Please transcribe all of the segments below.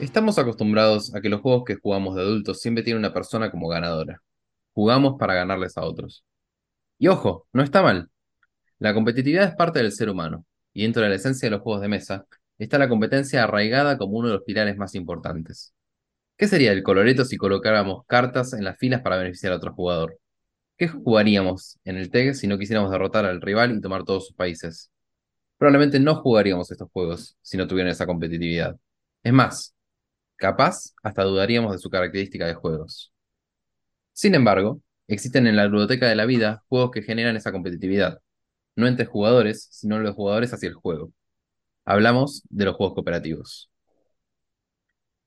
Estamos acostumbrados a que los juegos que jugamos de adultos siempre tienen una persona como ganadora. Jugamos para ganarles a otros. Y ojo, no está mal. La competitividad es parte del ser humano, y dentro de la esencia de los juegos de mesa está la competencia arraigada como uno de los pilares más importantes. ¿Qué sería el coloreto si colocáramos cartas en las filas para beneficiar a otro jugador? ¿Qué jugaríamos en el TEG si no quisiéramos derrotar al rival y tomar todos sus países? Probablemente no jugaríamos estos juegos si no tuvieran esa competitividad. Es más, capaz hasta dudaríamos de su característica de juegos. Sin embargo, existen en la biblioteca de la vida juegos que generan esa competitividad, no entre jugadores, sino los jugadores hacia el juego. Hablamos de los juegos cooperativos.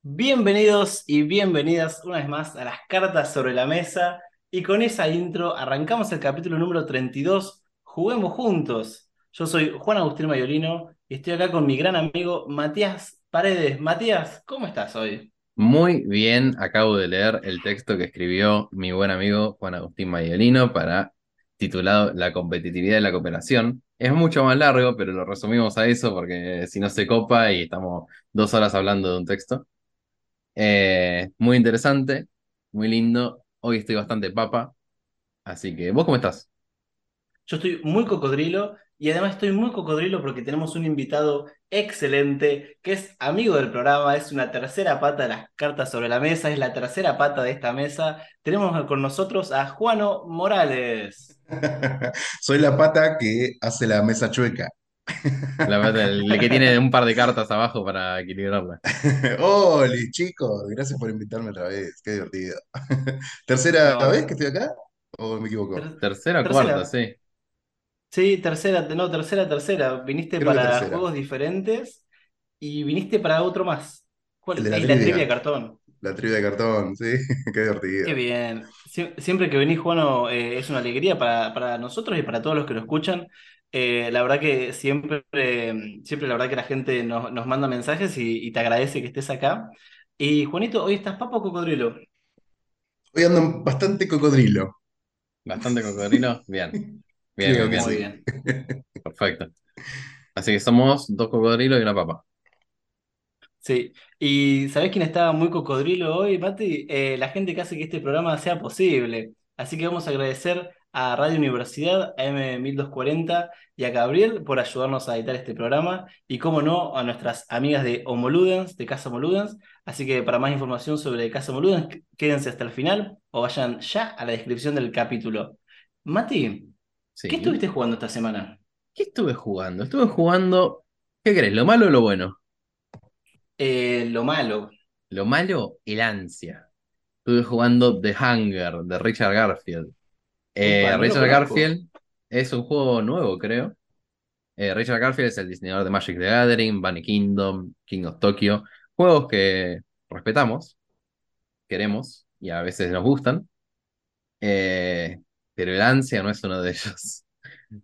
Bienvenidos y bienvenidas una vez más a las cartas sobre la mesa y con esa intro arrancamos el capítulo número 32, Juguemos juntos. Yo soy Juan Agustín Mayolino y estoy acá con mi gran amigo Matías Paredes. Matías, ¿cómo estás hoy? Muy bien, acabo de leer el texto que escribió mi buen amigo Juan Agustín Mayolino para titulado La competitividad de la cooperación. Es mucho más largo, pero lo resumimos a eso porque si no se copa y estamos dos horas hablando de un texto. Eh, muy interesante, muy lindo. Hoy estoy bastante papa. Así que, ¿vos cómo estás? Yo estoy muy cocodrilo y además estoy muy cocodrilo porque tenemos un invitado excelente que es amigo del programa, es una tercera pata de las cartas sobre la mesa, es la tercera pata de esta mesa. Tenemos con nosotros a Juano Morales. Soy la pata que hace la mesa chueca. La pata, el que tiene un par de cartas abajo para equilibrarla. Hola, chicos, gracias por invitarme otra vez, qué divertido. ¿Tercera No. vez que estoy acá? ¿O me equivoco? Ter- Tercera o Tercera. cuarta, sí. Sí, tercera, no, tercera, tercera. Viniste Creo que para tercera. juegos diferentes y viniste para otro más. ¿Cuál? El de la Y la trivia. trivia de cartón. La trivia de cartón, sí, qué divertido. Qué bien. Sie- Siempre que venís, Juano, eh, es una alegría para, para nosotros y para todos los que lo escuchan. Eh, la verdad que siempre, eh, siempre la verdad que la gente nos, nos manda mensajes y, y te agradece que estés acá. Y Juanito, hoy estás papo o cocodrilo. Hoy ando bastante cocodrilo. Bastante cocodrilo. Bien. Bien, bien, que Muy bien. bien. Perfecto. Así que somos dos cocodrilos y una papa. Sí. ¿Y sabés quién estaba muy cocodrilo hoy, Mati? Eh, la gente que hace que este programa sea posible. Así que vamos a agradecer a Radio Universidad, a M1240 y a Gabriel por ayudarnos a editar este programa. Y cómo no, a nuestras amigas de Homoludens, de Casa Homoludens. Así que para más información sobre Casa Homoludens, qu- quédense hasta el final o vayan ya a la descripción del capítulo. Mati, Sí. ¿qué estuviste jugando esta semana? ¿Qué estuve jugando? Estuve jugando. ¿Qué querés? ¿Lo malo o lo bueno? Eh, lo malo. Lo malo, el ansia. Estuve jugando The Hunger de Richard Garfield. Eh, Upa, Richard. Garfield es un juego nuevo, creo. Eh, Richard Garfield es el diseñador de Magic the Gathering, Bunny Kingdom, King of Tokyo. Juegos que respetamos, queremos y a veces nos gustan. Eh, pero el ansia no es uno de ellos.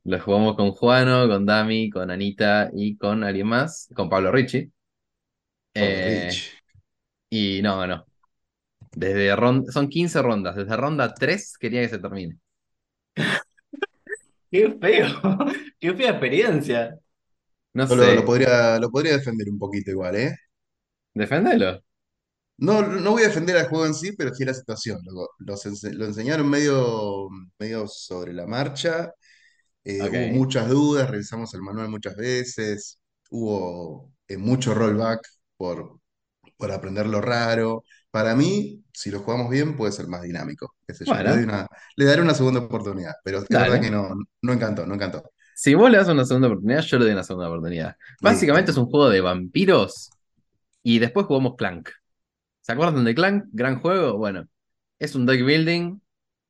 Lo jugamos con Juano, con Dami, con Anita y con alguien más, con Pablo Ricci. Eh, Rich. y no, no. Desde ronda, son 15 rondas. Desde ronda 3 quería que se termine. ¡Qué feo! ¡Qué fea experiencia! No sé. lo podría, lo podría defender un poquito igual, ¿eh? Defendelo. No, no voy a defender al juego en sí, pero sí la situación. Lo, los ense- lo enseñaron medio, medio sobre la marcha. eh, Ok. Hubo muchas dudas, revisamos el manual muchas veces. Hubo eh, mucho rollback por, por aprender lo raro. Para mí, si lo jugamos bien, puede ser más dinámico. qué sé yo. Le, Bueno. doy una- le daré una segunda oportunidad, pero es verdad que no, no encantó, no encantó. Si vos le das una segunda oportunidad, yo le doy una segunda oportunidad. Básicamente es un juego de vampiros y después jugamos Clank. ¿Se acuerdan de Clank? Gran juego. Bueno, es un deck building.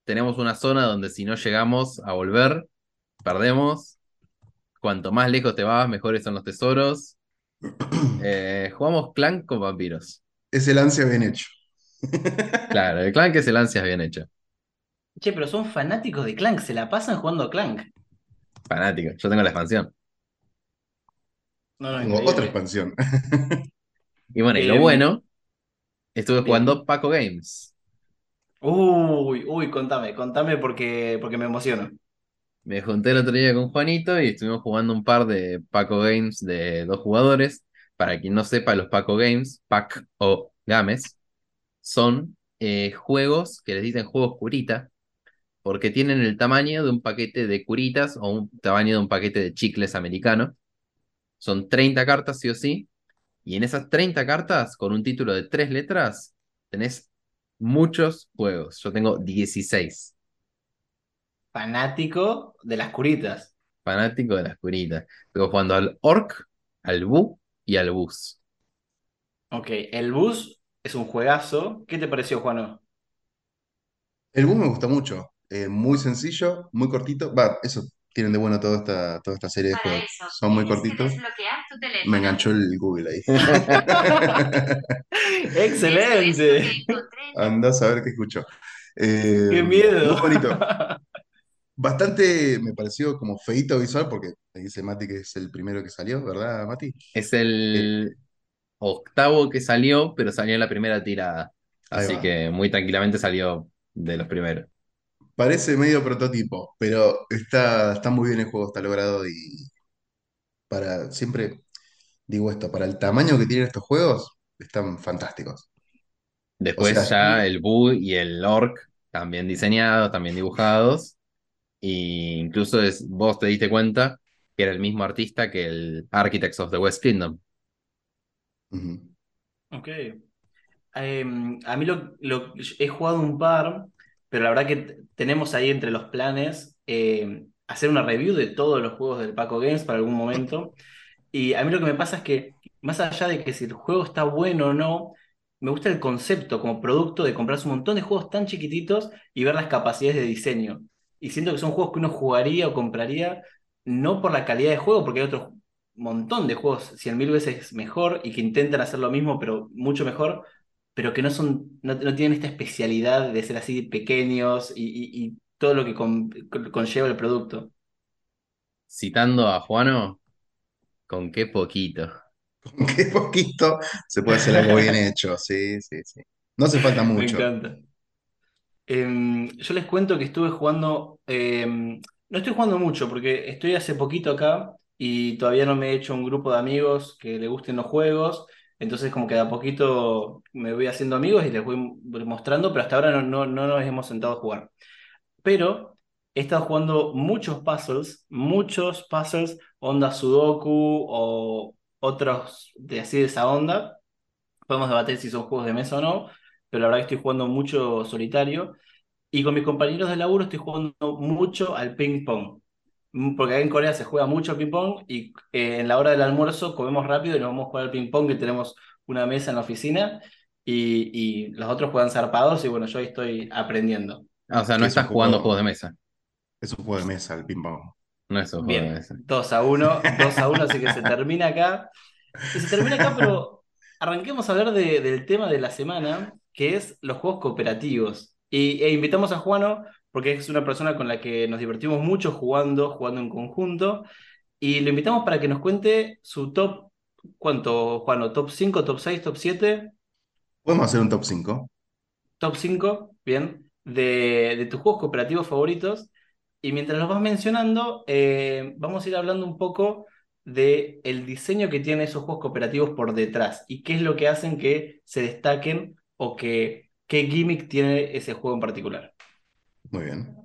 Tenemos una zona donde si no llegamos a volver, perdemos. Cuanto más lejos te vas, mejores son los tesoros. Eh, jugamos Clank con vampiros. Es el ansia bien hecho. Claro, el clan que se lancia es bien hecho. Che, pero son fanáticos de Clank, se la pasan jugando a Clank. Fanático. Yo tengo la expansión. No, no, Tengo otra expansión. Y bueno, y lo Em, bueno, estuve jugando Paco Games. Uy, uy, contame, contame porque, porque me emociono. Me junté el otro día con Juanito y estuvimos jugando un par de Paco Games de dos jugadores. Para quien no sepa, los Paco Games, Pac o Games, son eh, juegos que les dicen juegos curita, porque tienen el tamaño de un paquete de curitas o un tamaño de un paquete de chicles americano. Son 30 cartas, sí o sí. Y en esas 30 cartas, con un título de tres letras, tenés muchos juegos. Yo tengo 16. Fanático de las curitas. Fanático de las curitas. Estoy jugando al Orc, al Bu y al Bus. Ok, el bus es un juegazo. ¿Qué te pareció, Juano? El bus me gusta mucho. Eh, muy sencillo, muy cortito. Va, eso tienen de bueno toda esta, toda esta serie de Para juegos. eso, Son muy que cortitos. Me enganchó el Google ahí. Esto es lo ¡Excelente! que la Andás a ver qué escucho. Eh, ¡Qué miedo! muy bonito. Bastante me pareció como feíto visual porque me dice Mati que es el primero que salió, ¿verdad, Mati? Es Eh, el octavo que salió, pero salió en la primera tirada. ahí Así va. que muy tranquilamente salió de los primeros. Parece medio prototipo, pero está, está muy bien el juego, está logrado y para, siempre digo esto, para el tamaño que tienen estos juegos, están fantásticos. O Después sea, ya el Bu y el Orc, también diseñados, también dibujados. Y incluso es, vos te diste cuenta que era el mismo artista que el Architects of the West Kingdom. Ok. Em, a mí lo, lo- he jugado un par, pero la verdad que tenemos ahí entre los planes em, hacer una review de todos los juegos del Paco Games para algún momento. Y a mí lo que me pasa es que, más allá de que si el juego está bueno o no, me gusta el concepto como producto de comprarse un montón de juegos tan chiquititos y ver las capacidades de diseño. Y siento que son juegos que uno jugaría o compraría no por la calidad de juego, porque hay otro montón de juegos cien mil veces mejor y que intentan hacer lo mismo, pero mucho mejor, pero que no son, no, no tienen esta especialidad de ser así pequeños y, y- y todo lo que con- conlleva el producto. Citando a Juano, con qué poquito. Con qué poquito se puede hacer algo bien hecho, sí, sí, sí. No hace falta Me mucho. encanta. Em, yo les cuento que estuve jugando, em, no estoy jugando mucho porque estoy hace poquito acá y todavía no me he hecho un grupo de amigos que le gusten los juegos, entonces como que de a poquito me voy haciendo amigos y les voy mostrando, pero hasta ahora no, no, no nos hemos sentado a jugar. Pero he estado jugando muchos puzzles, muchos puzzles, onda Sudoku o otros de así de esa onda. Podemos debatir si son juegos de mesa o no, pero la verdad que estoy jugando mucho solitario. Y con mis compañeros de laburo estoy jugando mucho al ping pong. Mm, Porque acá en Corea se juega mucho al ping pong y eh, en la hora del almuerzo comemos rápido y nos vamos a jugar al ping pong, que tenemos una mesa en la oficina y, y los otros juegan zarpados y bueno, yo ahí estoy aprendiendo. Ah, o sea, no es estás jugando juego- juegos de mesa. Es un juego de mesa, el ping-pong. No es un juego de Bien, mesa. 2 a 1, 2 a 1, así que se termina acá. Y se termina acá, pero arranquemos a hablar de- del tema de la semana, que es los juegos cooperativos. Y, e invitamos a Juano, porque es una persona con la que nos divertimos mucho jugando, jugando en conjunto. Y lo invitamos para que nos cuente su top, ¿cuánto, Juano? ¿Top 5, top 6, top 7? Podemos hacer un top 5. Top 5, bien, de, de tus juegos cooperativos favoritos. Y mientras los vas mencionando, eh, vamos a ir hablando un poco de el diseño que tienen esos juegos cooperativos por detrás y qué es lo que hacen que se destaquen o que qué gimmick tiene ese juego en particular. Muy bien.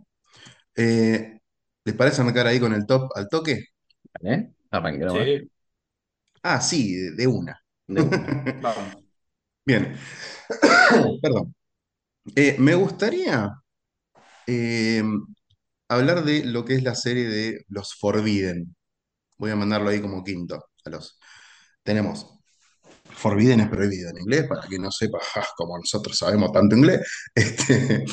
Eh, ¿les parece arrancar ahí con el top al toque? ¿Vale? Arranquemos. Sí, Ah, sí, de, de una. De una. vamos. Bien. Perdón. Eh, me gustaría eh, hablar de lo que es la serie de los Forbidden. Voy a mandarlo ahí como quinto. A los... Tenemos Forbidden es prohibido en inglés, para quien no sepa, ja, como nosotros sabemos tanto inglés, este,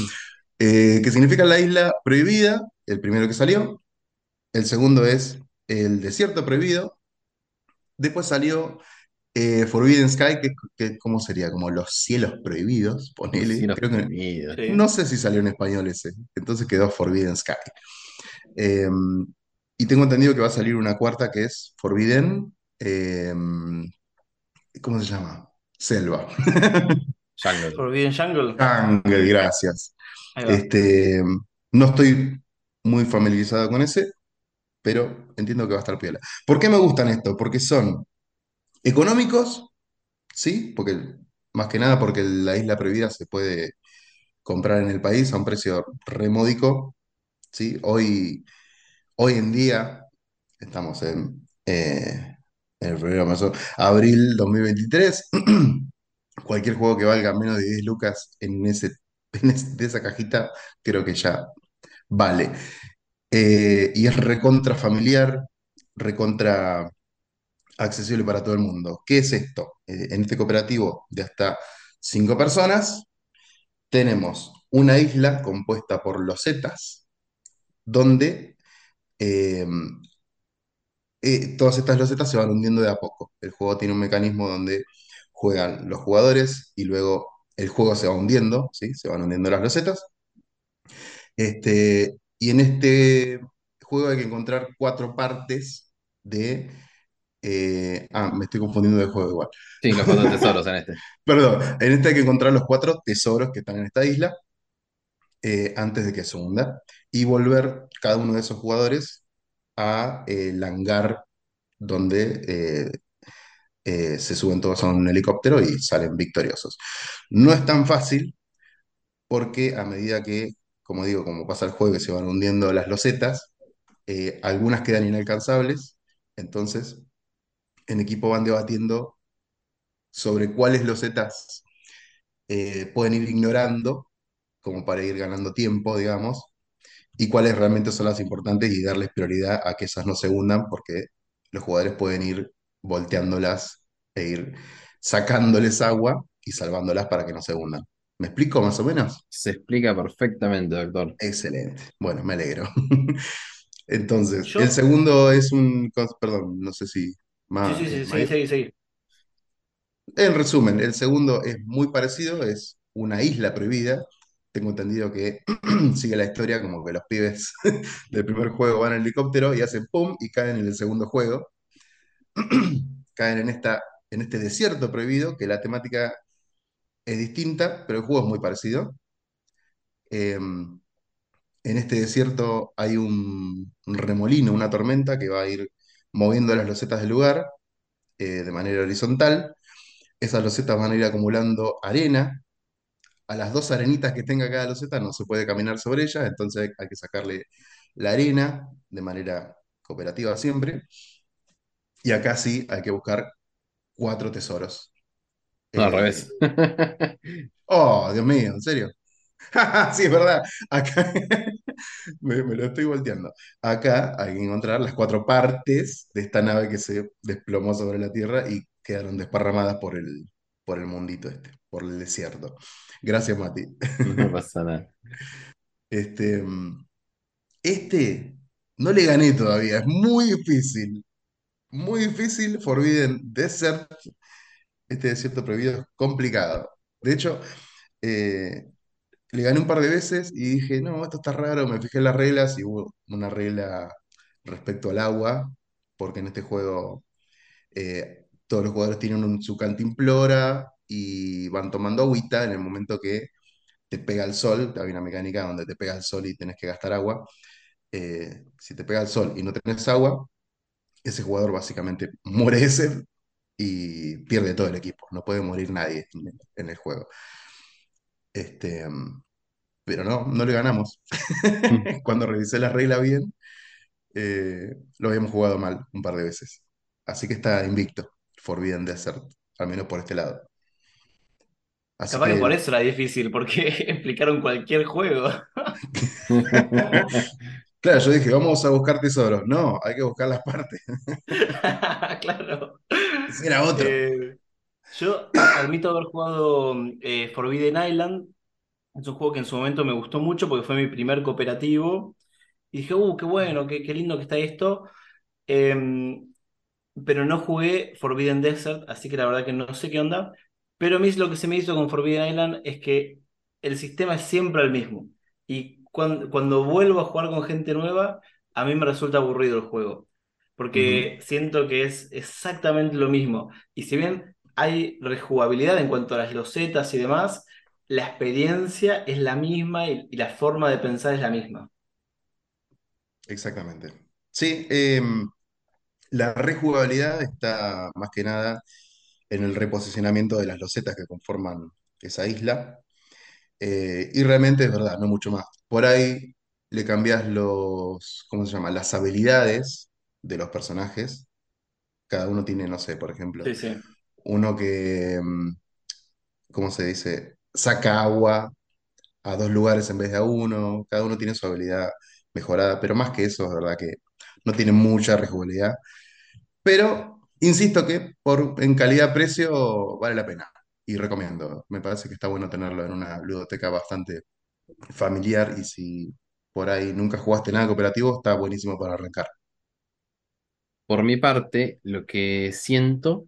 eh, que significa la isla prohibida, el primero que salió. El segundo es el desierto prohibido. Después salió Eh, Forbidden Sky, que, que- ¿cómo sería? Como los cielos prohibidos, ponele. cielos Creo que. Sí. no sé si salió en español ese. Entonces quedó Forbidden Sky. Eh, y tengo entendido que va a salir una cuarta que es Forbidden. eh, ¿cómo se llama? Selva. Jungle. Forbidden Jungle. Jungle, gracias. Este, no estoy muy familiarizado con ese, pero entiendo que va a estar piola. ¿Por qué me gustan estos? Porque son económicos, ¿sí? Porque más que nada porque la isla prohibida se puede comprar en el país a un precio remódico, ¿sí? Hoy, hoy en día, estamos en, eh, en febrero, marzo, abril 2023, cualquier juego que valga menos de 10 lucas en ese, de esa cajita, creo que ya vale. Eh, y es recontra familiar, recontra accesible para todo el mundo. ¿Qué es esto? Eh, en este cooperativo de hasta cinco personas, tenemos una isla compuesta por losetas, donde eh, eh, todas estas losetas se van hundiendo de a poco. El juego tiene un mecanismo donde juegan los jugadores y luego el juego se va hundiendo, ¿sí? Se van hundiendo las losetas. Este, y en este juego hay que encontrar cuatro partes de... eh, ah, me estoy confundiendo de juego igual. Sí, los cuatro tesoros en este. Perdón, en este hay que encontrar los cuatro tesoros que están en esta isla eh, antes de que se hunda y volver cada uno de esos jugadores a eh, el hangar donde eh, se suben todos a un helicóptero y salen victoriosos. No es tan fácil porque a medida que, como digo, como pasa el juego y se van hundiendo las losetas, eh, algunas quedan inalcanzables, entonces en equipo van debatiendo sobre cuáles losetas eh, pueden ir ignorando, como para ir ganando tiempo, digamos, y cuáles realmente son las importantes y darles prioridad a que esas no se hundan, porque los jugadores pueden ir volteándolas e ir sacándoles agua y salvándolas para que no se hundan. ¿Me explico más o menos? Se explica perfectamente, doctor. Excelente. Bueno, me alegro. Entonces, Yo- el segundo es un, perdón, no sé si Sí, más. sí, sí, sí, mayor. sí, sí. En resumen, el segundo es muy parecido, es una isla prohibida. Tengo entendido que sigue la historia como que los pibes del primer juego van en helicóptero y hacen pum y caen en el segundo juego. Caen en esta, en este desierto prohibido, que la temática es distinta, pero el juego es muy parecido. Eh, en este desierto hay un, remolino, una tormenta que va a ir moviendo las losetas del lugar eh, de manera horizontal. Esas losetas van a ir acumulando arena a las dos arenitas que tenga cada loseta no se puede caminar sobre ellas, entonces hay que sacarle la arena de manera cooperativa siempre. Y acá sí hay que buscar cuatro tesoros. No, al Eh, revés. Oh, Dios mío, ¿en serio? Sí, es verdad. Acá me, me lo estoy volteando. Acá hay que encontrar las cuatro partes de esta nave que se desplomó sobre la Tierra y quedaron desparramadas por el, por el mundito este, por el desierto. Gracias, Mati. No pasa nada. Este, mm, este no le gané todavía, es muy difícil. Muy difícil, Forbidden Desert. Este desierto prohibido es complicado. De hecho, eh, le gané un par de veces y dije, no, esto está raro. Me fijé en las reglas y hubo una regla respecto al agua, porque en este juego eh, todos los jugadores tienen un- su cantimplora y van tomando agüita en el momento que te pega el sol. Hay una mecánica donde te pega el sol y tenés que gastar agua. eh, si te pega el sol y no tenés agua, ese jugador básicamente muere de sed y pierde todo el equipo. No puede morir nadie en, el juego. Este, pero no, no le ganamos. Cuando revisé la regla bien, eh, lo habíamos jugado mal un par de veces. Así que está invicto, Forbidden Desert, al menos por este lado. Así Capaz que que, por eso era difícil, porque explicaron cualquier juego. Claro, yo dije, vamos a buscar tesoros. No, hay que buscar las partes. Claro. Ese era otro. Eh, yo admito haber jugado eh, Forbidden Island. Es un juego que en su momento me gustó mucho porque fue mi primer cooperativo. Y dije, uh, qué bueno, qué, qué lindo que está esto. Eh, pero no jugué Forbidden Desert, así que la verdad que no sé qué onda. Pero a mí lo que se me hizo con Forbidden Island es que el sistema es siempre el mismo. Y cuando, cuando vuelvo a jugar con gente nueva, a mí me resulta aburrido el juego. Porque siento que es exactamente lo mismo. Y si bien hay rejugabilidad en cuanto a las losetas y demás, la experiencia es la misma y, y la forma de pensar es la misma. Exactamente. Sí, em, la rejugabilidad está más que nada en el reposicionamiento de las losetas que conforman esa isla. Eh, y realmente es verdad, no mucho más. Por ahí le cambias los, ¿cómo se llama? Las habilidades de los personajes. Cada uno tiene, no sé, por ejemplo, Sí, sí. uno que, em, ¿cómo se dice? Saca agua a dos lugares en vez de a uno. Cada uno tiene su habilidad mejorada, pero más que eso, es verdad que no tiene mucha rejugabilidad. Pero insisto que por, en calidad-precio vale la pena y recomiendo. Me parece que está bueno tenerlo en una ludoteca bastante familiar y si por ahí nunca jugaste nada cooperativo, está buenísimo para arrancar. Por mi parte, lo que siento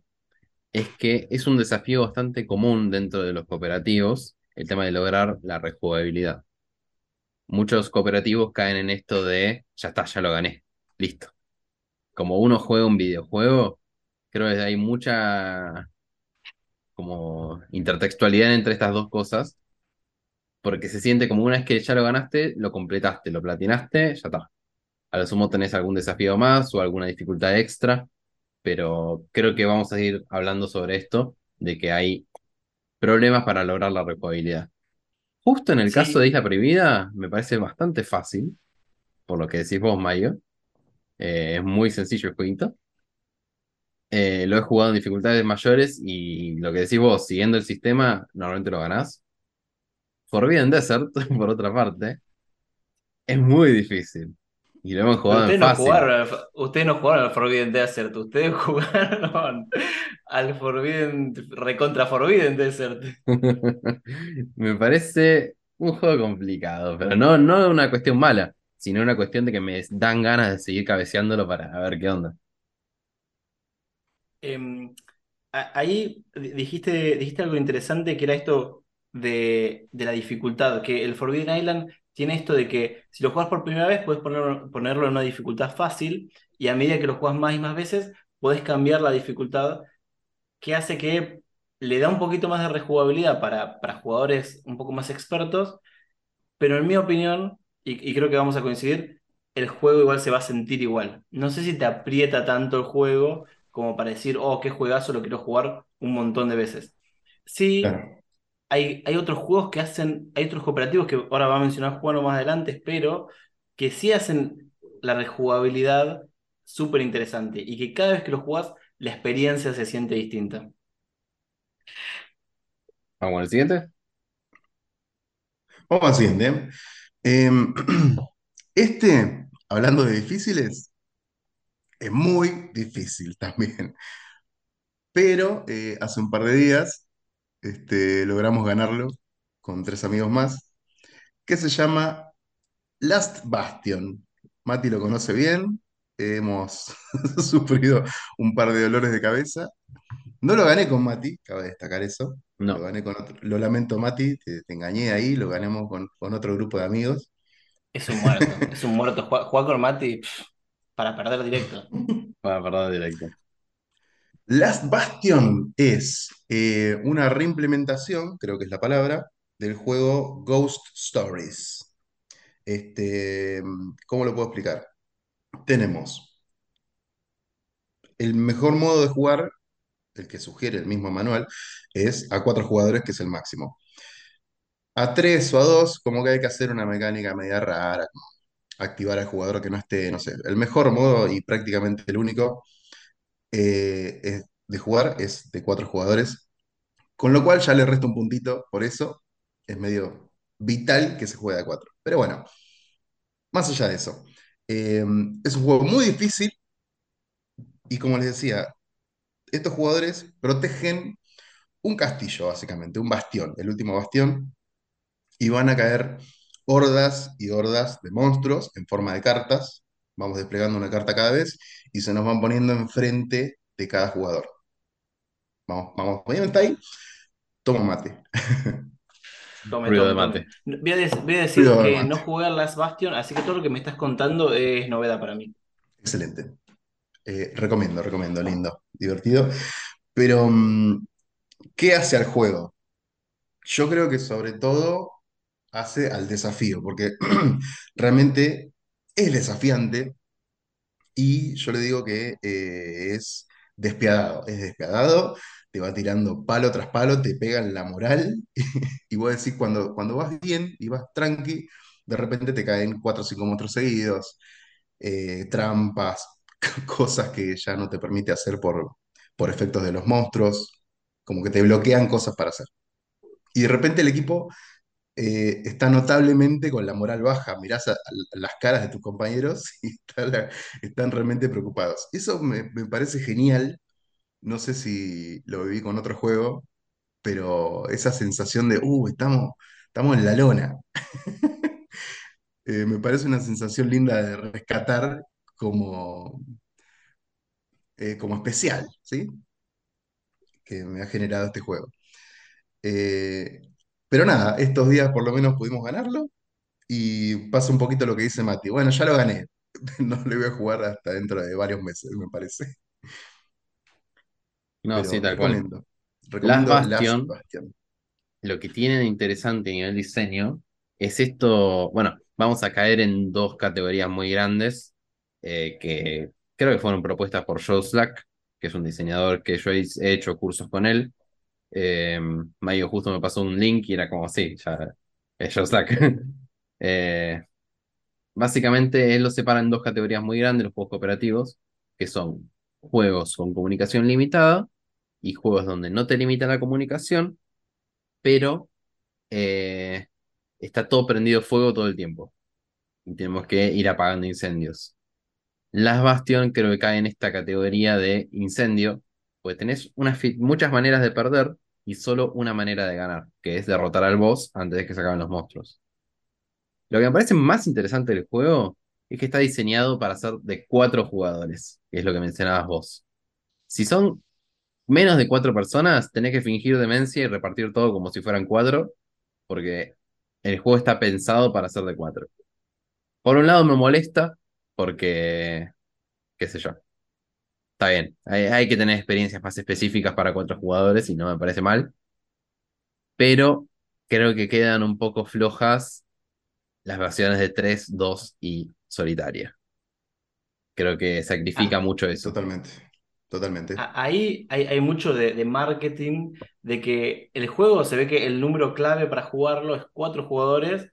es que es un desafío bastante común dentro de los cooperativos el tema de lograr la rejugabilidad. Muchos cooperativos caen en esto de, ya está, ya lo gané, listo. Como uno juega un videojuego, creo que hay mucha como intertextualidad entre estas dos cosas, porque se siente como una vez que ya lo ganaste, lo completaste, lo platinaste, ya está. A lo sumo tenés algún desafío más o alguna dificultad extra, pero creo que vamos a ir hablando sobre esto, de que hay problemas para lograr la rejugabilidad. Justo en el caso de Isla Prohibida, me parece bastante fácil, por lo que decís vos, Mayo. Eh, es muy sencillo el jueguito. Eh, lo he jugado en dificultades mayores y lo que decís vos, siguiendo el sistema, normalmente lo ganás. Forbidden Desert, por otra parte, es muy difícil. Y lo hemos jugado en ustedes no fácil. jugaron ustedes no jugaron al Forbidden Desert, ustedes jugaron al Forbidden, recontra Forbidden Desert. Me parece un juego complicado, pero no, no una cuestión mala, sino una cuestión de que me dan ganas de seguir cabeceándolo para ver qué onda. Em, a- ahí di- dijiste, dijiste algo interesante que era esto de, de la dificultad, que el Forbidden Island tiene esto de que si lo juegas por primera vez puedes ponerlo, ponerlo en una dificultad fácil y a medida que lo juegas más y más veces puedes cambiar la dificultad que hace que le da un poquito más de rejugabilidad para, para jugadores un poco más expertos pero en mi opinión, y, creo que vamos a coincidir, el juego igual se va a sentir igual. No sé si te aprieta tanto el juego como para decir, oh, qué juegazo, lo quiero jugar un montón de veces. Sí. Hay, hay otros juegos que hacen, hay otros cooperativos que ahora va a mencionar Juan más adelante, pero que sí hacen la rejugabilidad súper interesante y que cada vez que lo jugás, la experiencia se siente distinta. Vamos al siguiente. Vamos al siguiente. Em, este, hablando de difíciles, es muy difícil también. Pero eh, hace un par de días este, logramos ganarlo con tres amigos más, que se llama Last Bastion. Mati lo conoce bien, hemos sufrido un par de dolores de cabeza. No lo gané con Mati, cabe destacar eso. Lo No, gané con otro. Lo lamento, Mati, te, te engañé ahí, lo ganamos con, con otro grupo de amigos. Es un muerto, es un muerto. Jugar, jugar con Mati pff, para perder directo. para perder directo. Last Bastion es eh, una reimplementación, creo que es la palabra, del juego Ghost Stories. Este, ¿cómo lo puedo explicar? Tenemos el mejor modo de jugar, el que sugiere el mismo manual, es a cuatro jugadores, que es el máximo. A tres o a dos, como que hay que hacer una mecánica media rara, activar al jugador que no esté, no sé. El mejor modo y prácticamente el único eh, de jugar es de cuatro jugadores, con lo cual ya le resta un puntito, por eso es medio vital que se juegue a cuatro. Pero bueno, más allá de eso, eh, es un juego muy difícil y como les decía, estos jugadores protegen un castillo, básicamente, un bastión, el último bastión, y van a caer hordas y hordas de monstruos en forma de cartas. Vamos desplegando una carta cada vez y se nos van poniendo enfrente de cada jugador. Vamos, vamos, está ahí. Toma mate. Tome, de tome, mate. tome. Voy a, voy a decir que no jugué al Last Bastion, así que todo lo que me estás contando es novedad para mí. Excelente. Eh, recomiendo, recomiendo, lindo, divertido. Pero, mm, ¿qué hace al juego? Yo creo que sobre todo hace al desafío, porque realmente es desafiante y yo le digo que eh, es despiadado, es despiadado, te va tirando palo tras palo, te pega en la moral y vos decís cuando, cuando vas bien y vas tranqui, de repente te caen cuatro o cinco monstruos seguidos, eh, trampas, cosas que ya no te permite hacer por, por efectos de los monstruos, como que te bloquean cosas para hacer. Y de repente el equipo eh, está notablemente con la moral baja. Mirás las caras de tus compañeros y están realmente preocupados. Eso me, me parece genial. No sé si lo viví con otro juego, pero esa sensación de, uh, estamos, estamos en la lona. Eh, me parece una sensación linda de rescatar como, eh, como especial, ¿sí? Que me ha generado este juego. Eh, pero nada, estos días por lo menos pudimos ganarlo y pasa un poquito lo que dice Mati. Bueno, ya lo gané. No le voy a jugar hasta dentro de varios meses, me parece. No, sí, tal cual. recomiendo. Last Recomiendo Last Bastion, lo que tiene de interesante a nivel diseño es esto, bueno, vamos a caer en dos categorías muy grandes eh, que creo que fueron propuestas por Joe Slack, que es un diseñador que yo he hecho cursos con él. Eh, Mayo justo me pasó un link y era como, sí, ya es. Eh, básicamente él lo separa en dos categorías muy grandes, los juegos cooperativos, que son juegos con comunicación limitada y juegos donde no te limita la comunicación, pero eh, está todo prendido fuego todo el tiempo. Y tenemos que ir apagando incendios. Las Bastion creo que cae en esta categoría de incendio, pues tenés unas muchas maneras de perder y solo una manera de ganar, que es derrotar al boss antes de que se acaben los monstruos. Lo que me parece más interesante del juego es que está diseñado para ser de cuatro jugadores, que es lo que mencionabas vos. Si son menos de cuatro personas, tenés que fingir demencia y repartir todo como si fueran cuatro, porque el juego está pensado para ser de cuatro. Por un lado me molesta, porque, qué sé yo, está bien, hay, hay que tener experiencias más específicas para cuatro jugadores y no me parece mal, pero creo que quedan un poco flojas las versiones de 3, 2 y solitaria. Creo que sacrifica Ah, mucho eso. Totalmente. Totalmente. ahí hay, hay mucho de, de marketing, de que el juego se ve que el número clave para jugarlo es cuatro jugadores,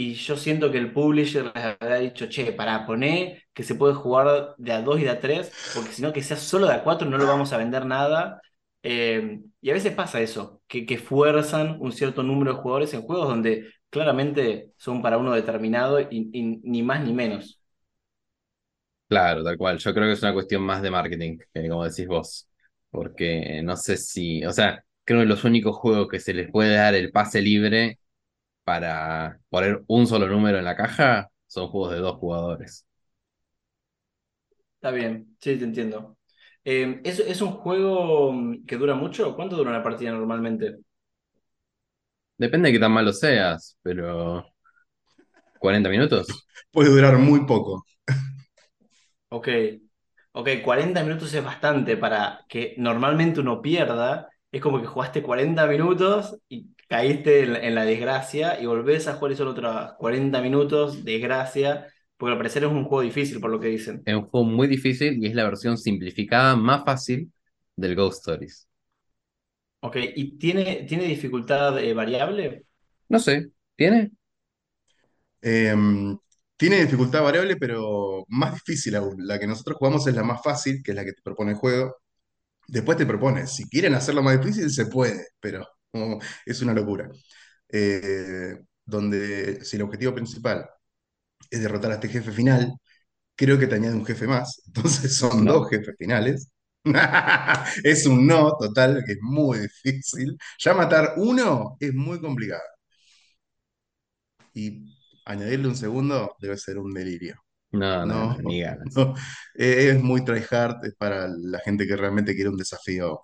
y yo siento que el publisher les habrá dicho, che, para poner que se puede jugar de a dos y de a tres, porque si no, que sea solo de a cuatro no lo vamos a vender nada. Eh, y a veces pasa eso, que, que fuerzan un cierto número de jugadores en juegos donde claramente son para uno determinado y, ni más ni menos. Claro, tal cual. Yo creo que es una cuestión más de marketing, que como decís vos. Porque no sé si, o sea, creo que los únicos juegos que se les puede dar el pase libre para poner un solo número en la caja son juegos de dos jugadores. Está bien, sí, te entiendo. Eh, ¿es, es un juego mm, que dura mucho? ¿Cuánto dura una partida normalmente? Depende de qué tan malo seas, pero ¿40 minutos? Puede durar muy poco. Ok, ok, 40 minutos es bastante para que normalmente uno pierda. Es como que jugaste 40 minutos y caíste en, la en la desgracia y volvés a jugar y solo otros 40 minutos, desgracia, porque al parecer es un juego difícil por lo que dicen. Es un juego muy difícil y es la versión simplificada más fácil del Ghost Stories. Ok, ¿y tiene, tiene dificultad eh, variable? No sé, ¿tiene? Eh, tiene dificultad variable, pero más difícil aún. La que nosotros jugamos es la más fácil, que es la que te propone el juego. Después te propone, si quieren hacerlo más difícil, se puede, pero es una locura. Eh, donde si el objetivo principal es derrotar a este jefe final, creo que te añade un jefe más. Entonces son No. dos jefes finales. Es un no total, que es muy difícil. Ya matar uno es muy complicado. Y añadirle un segundo debe ser un delirio. No, no, No, no, ni ganas. no. Eh, Es muy tryhard, es para la gente que realmente quiere un desafío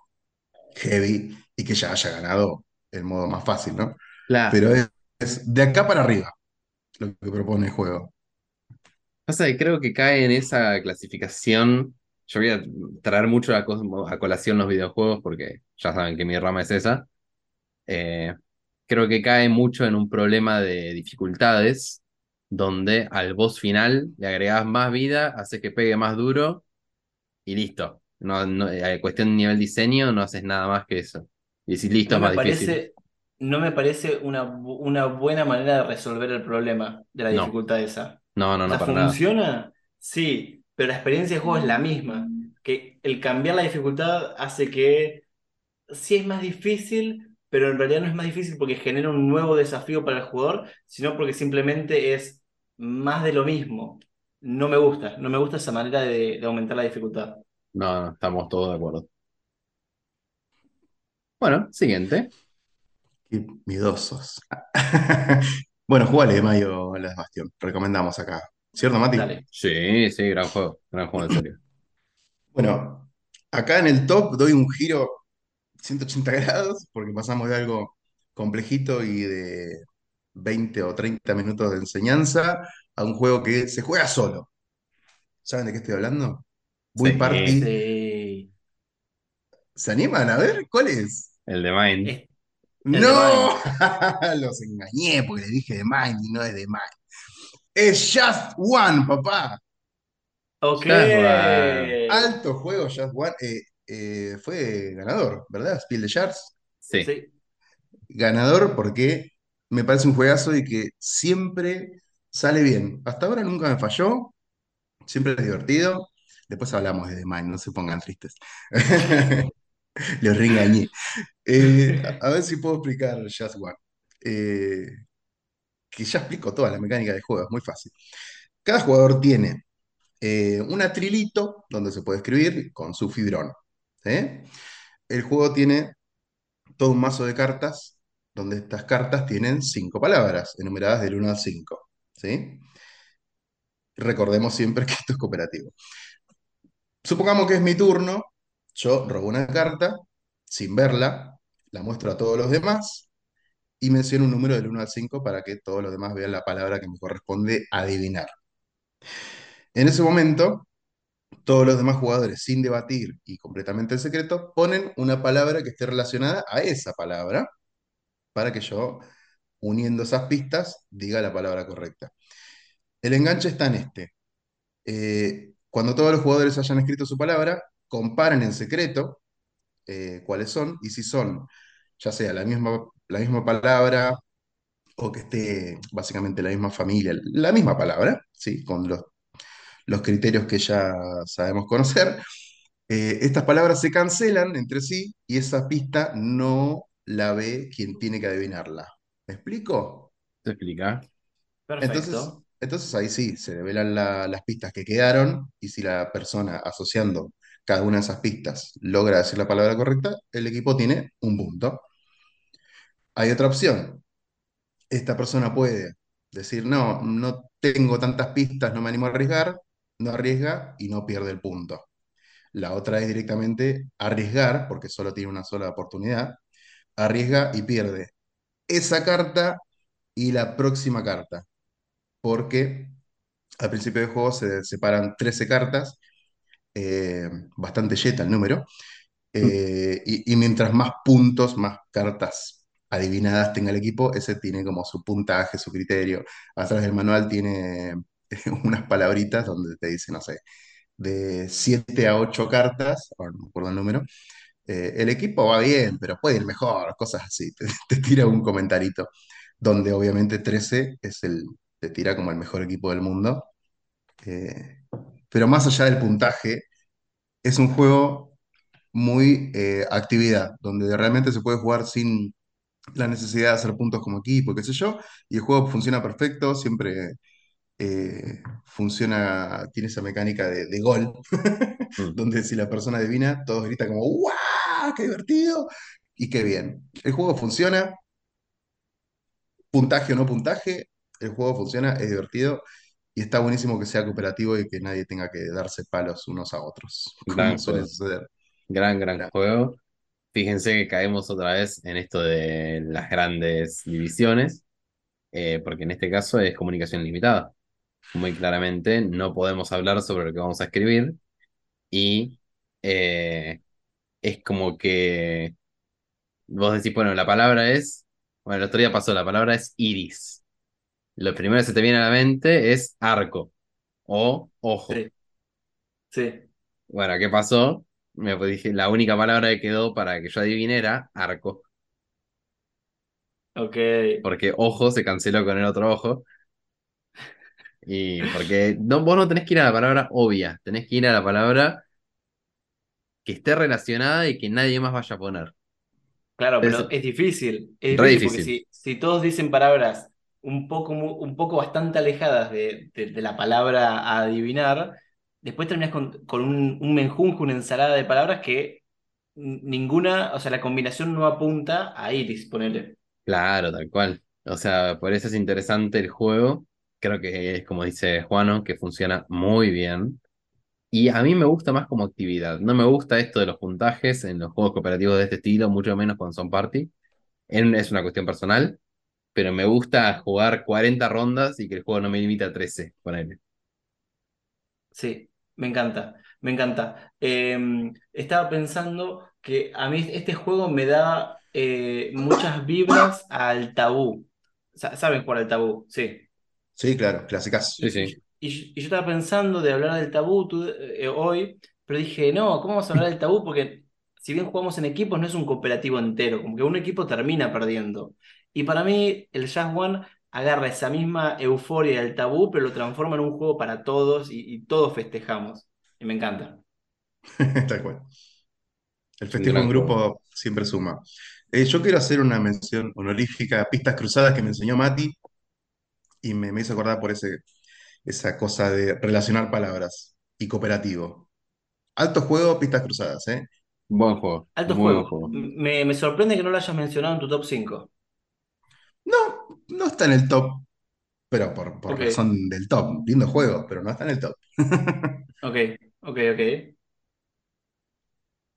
heavy y que ya haya ganado el modo más fácil, ¿no? Claro. Pero es, es de acá para arriba lo que propone el juego. Pasa que creo que cae en esa clasificación. Yo voy a traer mucho a, colación los videojuegos porque ya saben que mi rama es esa. Eh, creo que cae mucho en un problema de dificultades, donde al boss final le agregas más vida, hace que pegue más duro y listo. No, no, eh, cuestión de nivel diseño, no haces nada más que eso. Y decís, listo, No es me más difícil. parece, no me parece una, una buena manera de resolver el problema de la No. dificultad esa. No, no, O no, sea, para nada. ¿funciona? Sí, pero la experiencia de juego es la misma. Que el cambiar la dificultad hace que sí es más difícil, pero en realidad no es más difícil porque genera un nuevo desafío para el jugador, sino porque simplemente es más de lo mismo. No me gusta, no me gusta esa manera de, de aumentar la dificultad. No, no, estamos todos de acuerdo. Bueno, siguiente. Qué miedosos. Bueno, jugale, Mayo, a la Bastión. Recomendamos acá. ¿Cierto, Mati? Dale. Sí, sí, gran juego, gran juego en serio. Bueno, acá en el top doy un giro 180 grados porque pasamos de algo complejito y de 20 o 30 minutos de enseñanza a un juego que se juega solo. ¿Saben de qué estoy hablando? Bull Sí. Party. Sí. ¿Se animan a ver? ¿Cuál es? El de El de ¡No! Los engañé porque le dije de Mine y no es de Mine. Es Just One, papá. ok. Alto juego, Just One. Eh, eh, fue ganador, ¿verdad? Spiel de Shards. Sí, Sí. Ganador porque me parece un juegazo y que siempre sale bien. Hasta ahora nunca me falló. Siempre es divertido. Después hablamos de The Mind, no se pongan tristes. Los reengañé. Eh, a ver si puedo explicar Just One. Eh, que ya explico toda la mecánica del juego, es muy fácil. Cada jugador tiene eh, un atrilito donde se puede escribir con su fidrón. ¿sí? El juego tiene todo un mazo de cartas donde estas cartas tienen cinco palabras, enumeradas del 1 al 5. ¿sí? Recordemos siempre que esto es cooperativo. Supongamos que es mi turno, yo robo una carta sin verla, la muestro a todos los demás y menciono un número del 1 al 5 para que todos los demás vean la palabra que me corresponde adivinar. En ese momento, todos los demás jugadores, sin debatir y completamente en secreto, ponen una palabra que esté relacionada a esa palabra para que yo, uniendo esas pistas, diga la palabra correcta. El enganche está en este. Eh, cuando todos los jugadores hayan escrito su palabra, comparan en secreto eh, cuáles son y si son, ya sea la misma, la misma palabra o que esté básicamente la misma familia, la misma palabra, ¿sí? con los, los criterios que ya sabemos conocer, eh, estas palabras se cancelan entre sí y esa pista no la ve quien tiene que adivinarla. ¿Me explico? ¿se explica? Entonces, Perfecto. entonces ahí sí, se revelan la- las pistas que quedaron y si la persona asociando cada una de esas pistas logra decir la palabra correcta, el equipo tiene un punto. Hay otra opción. Esta persona puede decir, no, no tengo tantas pistas, no me animo a arriesgar, no arriesga y no pierde el punto. La otra es directamente arriesgar, porque solo tiene una sola oportunidad, arriesga y pierde esa carta y la próxima carta, porque al principio del juego se separan 13 cartas, eh, bastante yeta el número, eh, y, y mientras más puntos, más cartas adivinadas tenga el equipo, ese tiene como su puntaje, su criterio. Atrás del manual tiene unas palabritas donde te dice, no sé, de 7 a 8 cartas, ahora no me acuerdo el número, eh, el equipo va bien, pero puede ir mejor, cosas así. Te, te tira un comentarito, donde obviamente 13 es el, te tira como el mejor equipo del mundo. Eh, pero más allá del puntaje, es un juego muy eh, actividad, donde realmente se puede jugar sin la necesidad de hacer puntos como equipo, qué sé yo, y el juego funciona perfecto, siempre eh, funciona, tiene esa mecánica de, de gol, Mm. donde si la persona adivina, todos gritan como ¡guau! ¡Qué divertido! Y qué bien. El juego funciona, puntaje o no puntaje, el juego funciona, es divertido Y está buenísimo que sea cooperativo y que nadie tenga que darse palos unos a otros, como Gran suele suceder. Gran, gran Gran. juego. Fíjense que caemos otra vez en esto de las grandes divisiones, eh, porque en este caso es comunicación limitada. Muy claramente no podemos hablar sobre lo que vamos a escribir y eh, es como que vos decís, bueno, la palabra es, bueno, el otro día pasó, la palabra es iris. Lo primero que se te viene a la mente es arco o ojo. Sí, sí, Bueno, ¿qué pasó? Me dije, la única palabra que quedó para que yo adivine era arco, ok. porque ojo se canceló con el otro ojo. Y porque no, vos no tenés que ir a la palabra obvia, tenés que ir a la palabra que esté relacionada y que nadie más vaya a poner. Claro, pero es difícil, es difícil porque si todos dicen palabras un poco, un poco bastante alejadas de, de- la palabra adivinar, después terminas con, un, un menjunje, una ensalada de palabras que ninguna, o sea, la combinación no apunta a Iris, ponele. Claro, tal cual. O sea, por eso es interesante el juego. Creo que es como dice Juano, que funciona muy bien. Y a mí me gusta más como actividad. No me gusta esto de los puntajes en los juegos cooperativos de este estilo, mucho menos cuando son party. Es una cuestión personal, pero me gusta jugar 40 rondas y que el juego no me limite a 13, ponele. Sí, me encanta, me encanta. Eh, estaba pensando que a mí este juego me da eh, muchas vibras al tabú. Sa- ¿Saben jugar al tabú? Sí. Sí, claro, clásicas. Sí, sí. Y, y yo estaba pensando de hablar del tabú tú- eh, hoy, pero dije, no, ¿cómo vamos a hablar del tabú? Porque si bien jugamos en equipos, no es un cooperativo entero, como que un equipo termina perdiendo. Y para mí, el Just One agarra esa misma euforia del tabú, pero lo transforma en un juego para todos y, y todos festejamos. Y me encanta. Tal cual. El un festejo en juego. grupo siempre suma. Eh, yo quiero hacer una mención honorífica a Pistas Cruzadas que me enseñó Mati y me, me hizo acordar por ese, esa cosa de relacionar palabras y cooperativo. Alto juego, Pistas Cruzadas, ¿eh? Buen juego, Alto juego. Me, me sorprende que no lo hayas mencionado en tu top 5. No, no está en el top, pero por, por Ok, razón del top. Lindo juego, pero no está en el top. ok, ok, ok.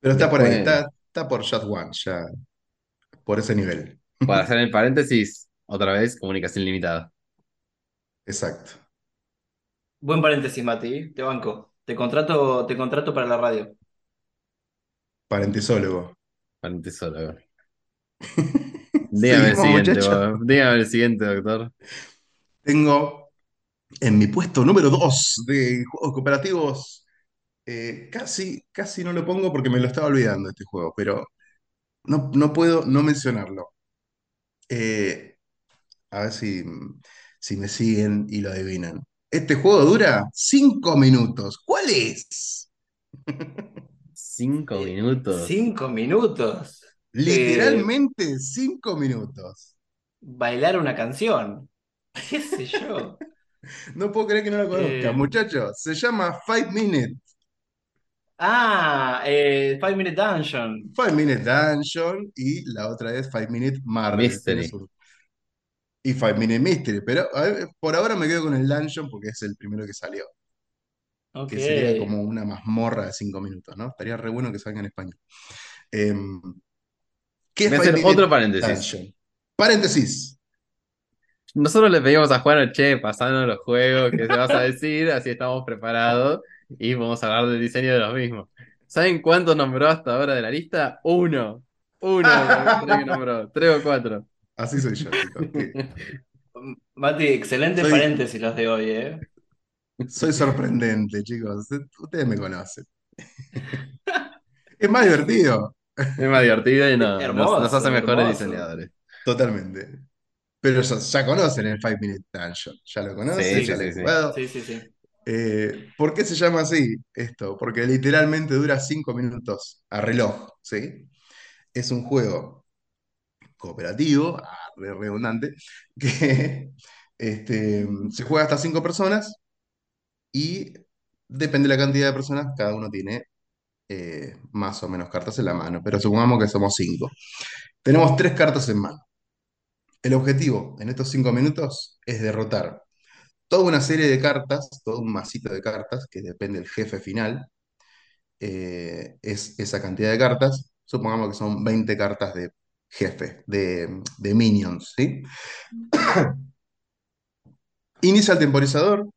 Pero está por ahí, está, está por Just One, ya, por ese nivel. para hacer el paréntesis, otra vez, comunicación limitada. Exacto. Buen paréntesis, Mati. Te banco. Te contrato, te contrato para la radio. A ver. Dígame el siguiente, dígame el siguiente, doctor. Tengo en mi puesto número 2 de juegos cooperativos. eh, casi, casi no lo pongo porque me lo estaba olvidando este juego, pero no, no puedo no mencionarlo. Eh, a ver si, si me siguen y lo adivinan. Este juego dura 5 minutos. ¿Cuál es? Cinco minutos. cinco minutos. Eh, Literalmente 5 minutos. bailar una canción. ¿Qué sé yo? No puedo creer que no lo conozcan, Eh, muchachos. Se llama Five Minutes. ah, eh, Five Minute Dungeon. Five Minute Dungeon y la otra es Five Minute Marvel. Mystery. Y Five Minute Mystery. Pero ver, por ahora me quedo con el Dungeon porque es el primero que salió. Que sería como una mazmorra de 5 minutos, ¿no? Estaría re bueno que salga en español. ¿Qué es Voy a Five hacer otro paréntesis. Paréntesis. Nosotros le pedimos a Juan, che, pasanos los juegos que te vas a decir, así estamos preparados y vamos a hablar del diseño de los mismos. ¿Saben cuántos nombró hasta ahora de la lista? Uno. Uno tres que nombró. Tres o cuatro. Así soy yo, Mati, excelente Soy- paréntesis los de hoy, ¿eh? soy sorprendente, chicos. Ustedes me conocen. Es más divertido. Es más divertido y no, nos, Hermoso, nos hace mejores hermoso. diseñadores. Totalmente. Pero ya, ya conocen el Five Minute Dungeon. Ya lo conocen, Sí, ya sí, lo sí, han sí. jugado. Sí, sí, sí. Eh, ¿por qué se llama así esto? Porque literalmente dura 5 minutos a reloj, ¿sí? Es un juego cooperativo, ah, re- redundante, que este, se juega hasta 5 personas y depende de la cantidad de personas, cada uno tiene eh, más o menos cartas en la mano, pero supongamos que somos 5. Tenemos 3 cartas en mano. El objetivo en estos 5 minutos es derrotar toda una serie de cartas, todo un masito de cartas, que depende del jefe final, eh, es esa cantidad de cartas. Supongamos que son 20 cartas de jefe, de, de minions, ¿sí? Inicia el temporizador,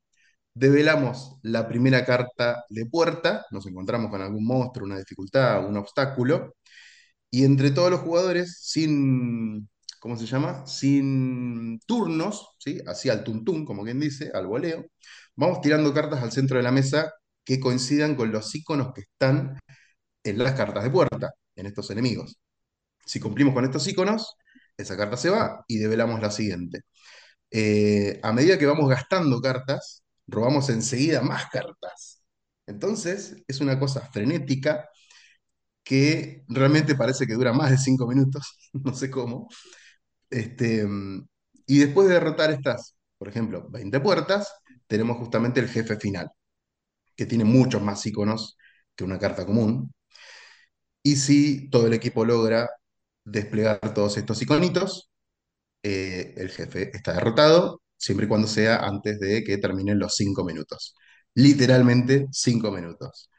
develamos la primera carta de puerta, nos encontramos con algún monstruo, una dificultad, un obstáculo, y entre todos los jugadores, sin, ¿cómo se llama? Sin turnos, ¿sí? Así al tuntún, como quien dice, al voleo, vamos tirando cartas al centro de la mesa que coincidan con los iconos que están en las cartas de puerta, en estos enemigos. Si cumplimos con estos iconos, esa carta se va y develamos la siguiente. Eh, a medida que vamos gastando cartas, robamos enseguida más cartas. Entonces, es una cosa frenética que realmente parece que dura más de cinco minutos, no sé cómo. Este, y después de derrotar estas, por ejemplo, 20 puertas, tenemos justamente el jefe final, que tiene muchos más iconos que una carta común. Y si todo el equipo logra desplegar todos estos iconitos, eh, el jefe está derrotado, siempre y cuando sea antes de que terminen los cinco minutos. Literalmente cinco minutos.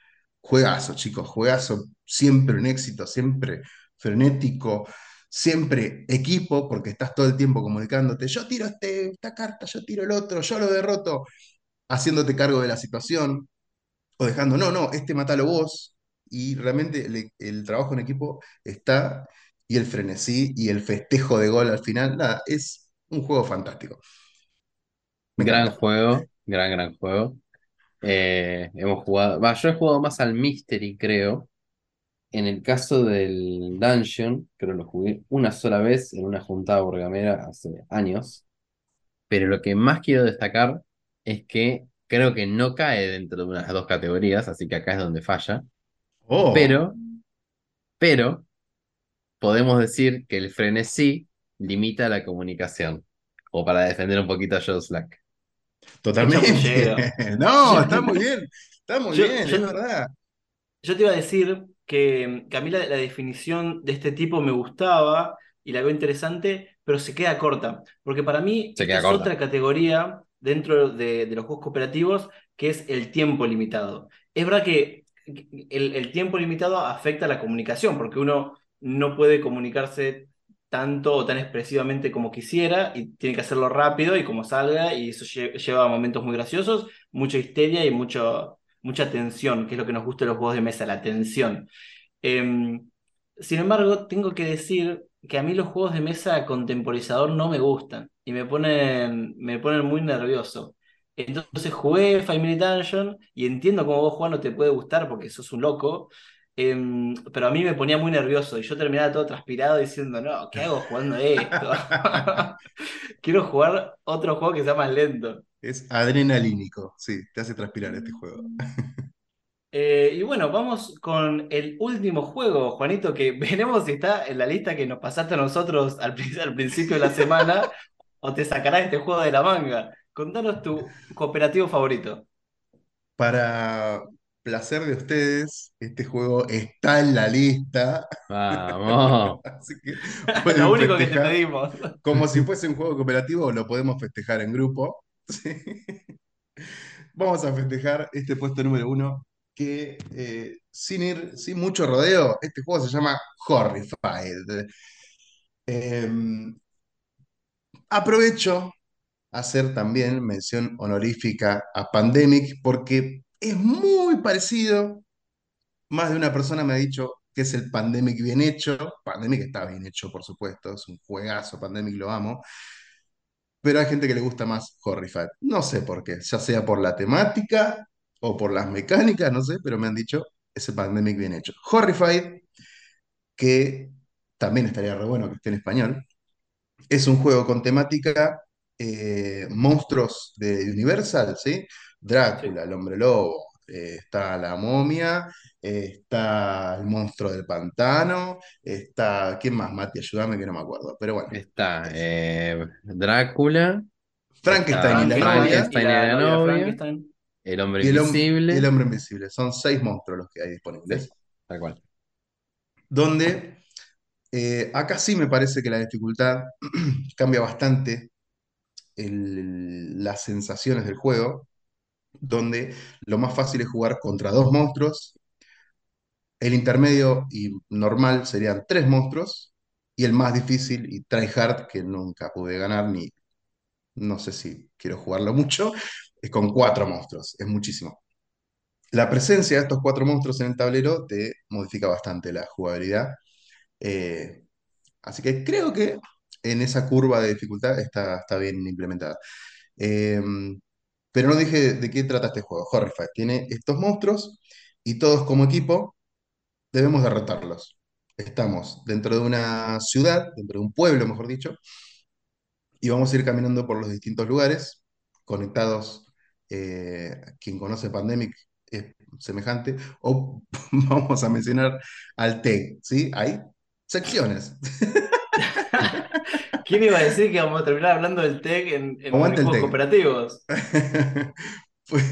Juegazo, chicos, juegazo, siempre un éxito, siempre frenético, siempre equipo, porque estás todo el tiempo comunicándote, yo tiro este, esta carta, yo tiro el otro, yo lo derroto, haciéndote cargo de la situación, o dejando, no, no, este matalo vos, y realmente el, el trabajo en equipo está, y el frenesí, y el festejo de gol al final, nada, es un juego fantástico. Me Gran encanta. juego, gran, gran juego. Eh, hemos jugado, va, yo he jugado más al Mystery, creo. En el caso del Dungeon, creo que lo jugué una sola vez en una juntada burgamera hace años. Pero lo que más quiero destacar es que creo que no cae dentro de unas dos categorías, así que acá es donde falla. Oh, Pero, pero, podemos decir que el frenesí limita la comunicación. O para defender un poquito a Joe Slack. Totalmente. No, está muy bien, está muy Yo- bien, yo- es verdad. Yo te iba a decir que, que a mí la, la definición de este tipo me gustaba y la veo interesante, pero se queda corta. Porque para mí Se esta queda es corta. otra categoría dentro de, de los juegos cooperativos, que es el tiempo limitado. Es verdad que el, el tiempo limitado afecta a la comunicación, porque uno no puede comunicarse tanto o tan expresivamente como quisiera y tiene que hacerlo rápido y como salga, y eso lle- lleva momentos muy graciosos, mucha histeria y mucho, mucha tensión, que es lo que nos gusta de los juegos de mesa, la tensión. Em, sin embargo, tengo que decir que a mí los juegos de mesa con temporizador no me gustan y me ponen, me ponen muy nervioso. Entonces jugué Five Minute Dungeon y entiendo cómo vos, Juan, no te puede gustar porque sos un loco, em, pero a mí me ponía muy nervioso y yo terminaba todo transpirado diciendo, no, ¿qué hago jugando esto? Quiero jugar otro juego que sea más lento. Es adrenalínico, sí, te hace transpirar este juego. Eh, y bueno, vamos con el último juego, Juanito, que veremos si está en la lista que nos pasaste a nosotros al, al principio de la semana o te sacará este juego de la manga. Contanos tu cooperativo favorito. Para placer de ustedes, este juego está en la lista, Vamos. así que Lo único que te pedimos. Como si fuese un juego cooperativo, lo podemos festejar en grupo. ¿sí? Vamos a festejar este puesto número uno, que eh, sin ir, sin mucho rodeo, este juego se llama Horrified. Em, aprovecho hacer también mención honorífica a Pandemic, porque es muy parecido. Más de una persona me ha dicho que es el Pandemic bien hecho. Pandemic está bien hecho, por supuesto, es un juegazo, Pandemic lo amo pero hay gente que le gusta más Horrified. No sé por qué, ya sea por la temática o por las mecánicas, no sé, pero me han dicho ese Pandemic bien hecho. Horrified, que también estaría re bueno que esté en español, es un juego con temática eh, monstruos de Universal, ¿sí? Drácula, el hombre lobo, eh, está la momia, eh, está el monstruo del pantano, está, ¿quién más? Mati, ayúdame que no me acuerdo, pero bueno. Está eh, Drácula, Frankenstein y la Está novia. Frankenstein y la novia el hombre Y el, hom- invisible. y el hombre invisible. Son seis monstruos los que hay disponibles. Sí, tal cual. Donde eh, acá sí me parece que la dificultad cambia bastante el- las sensaciones del juego, donde lo más fácil es jugar contra dos monstruos, el intermedio y normal serían tres monstruos, y el más difícil y tryhard, que nunca pude ganar ni no sé si quiero jugarlo mucho, es con cuatro monstruos, es muchísimo. La presencia de estos cuatro monstruos en el tablero te modifica bastante la jugabilidad. eh, así que creo que en esa curva de dificultad está, está bien implementada. Eh, pero no dije de qué trata este juego. Horrify tiene estos monstruos y todos como equipo debemos derrotarlos. Estamos dentro de una ciudad, dentro de un pueblo, mejor dicho, y vamos a ir caminando por los distintos lugares, conectados. eh, quien conoce Pandemic es semejante, o vamos a mencionar al TEG, ¿sí? Hay secciones. ¿Quién iba a decir que vamos a terminar hablando del TEC en, en TEC. cooperativos? Pues,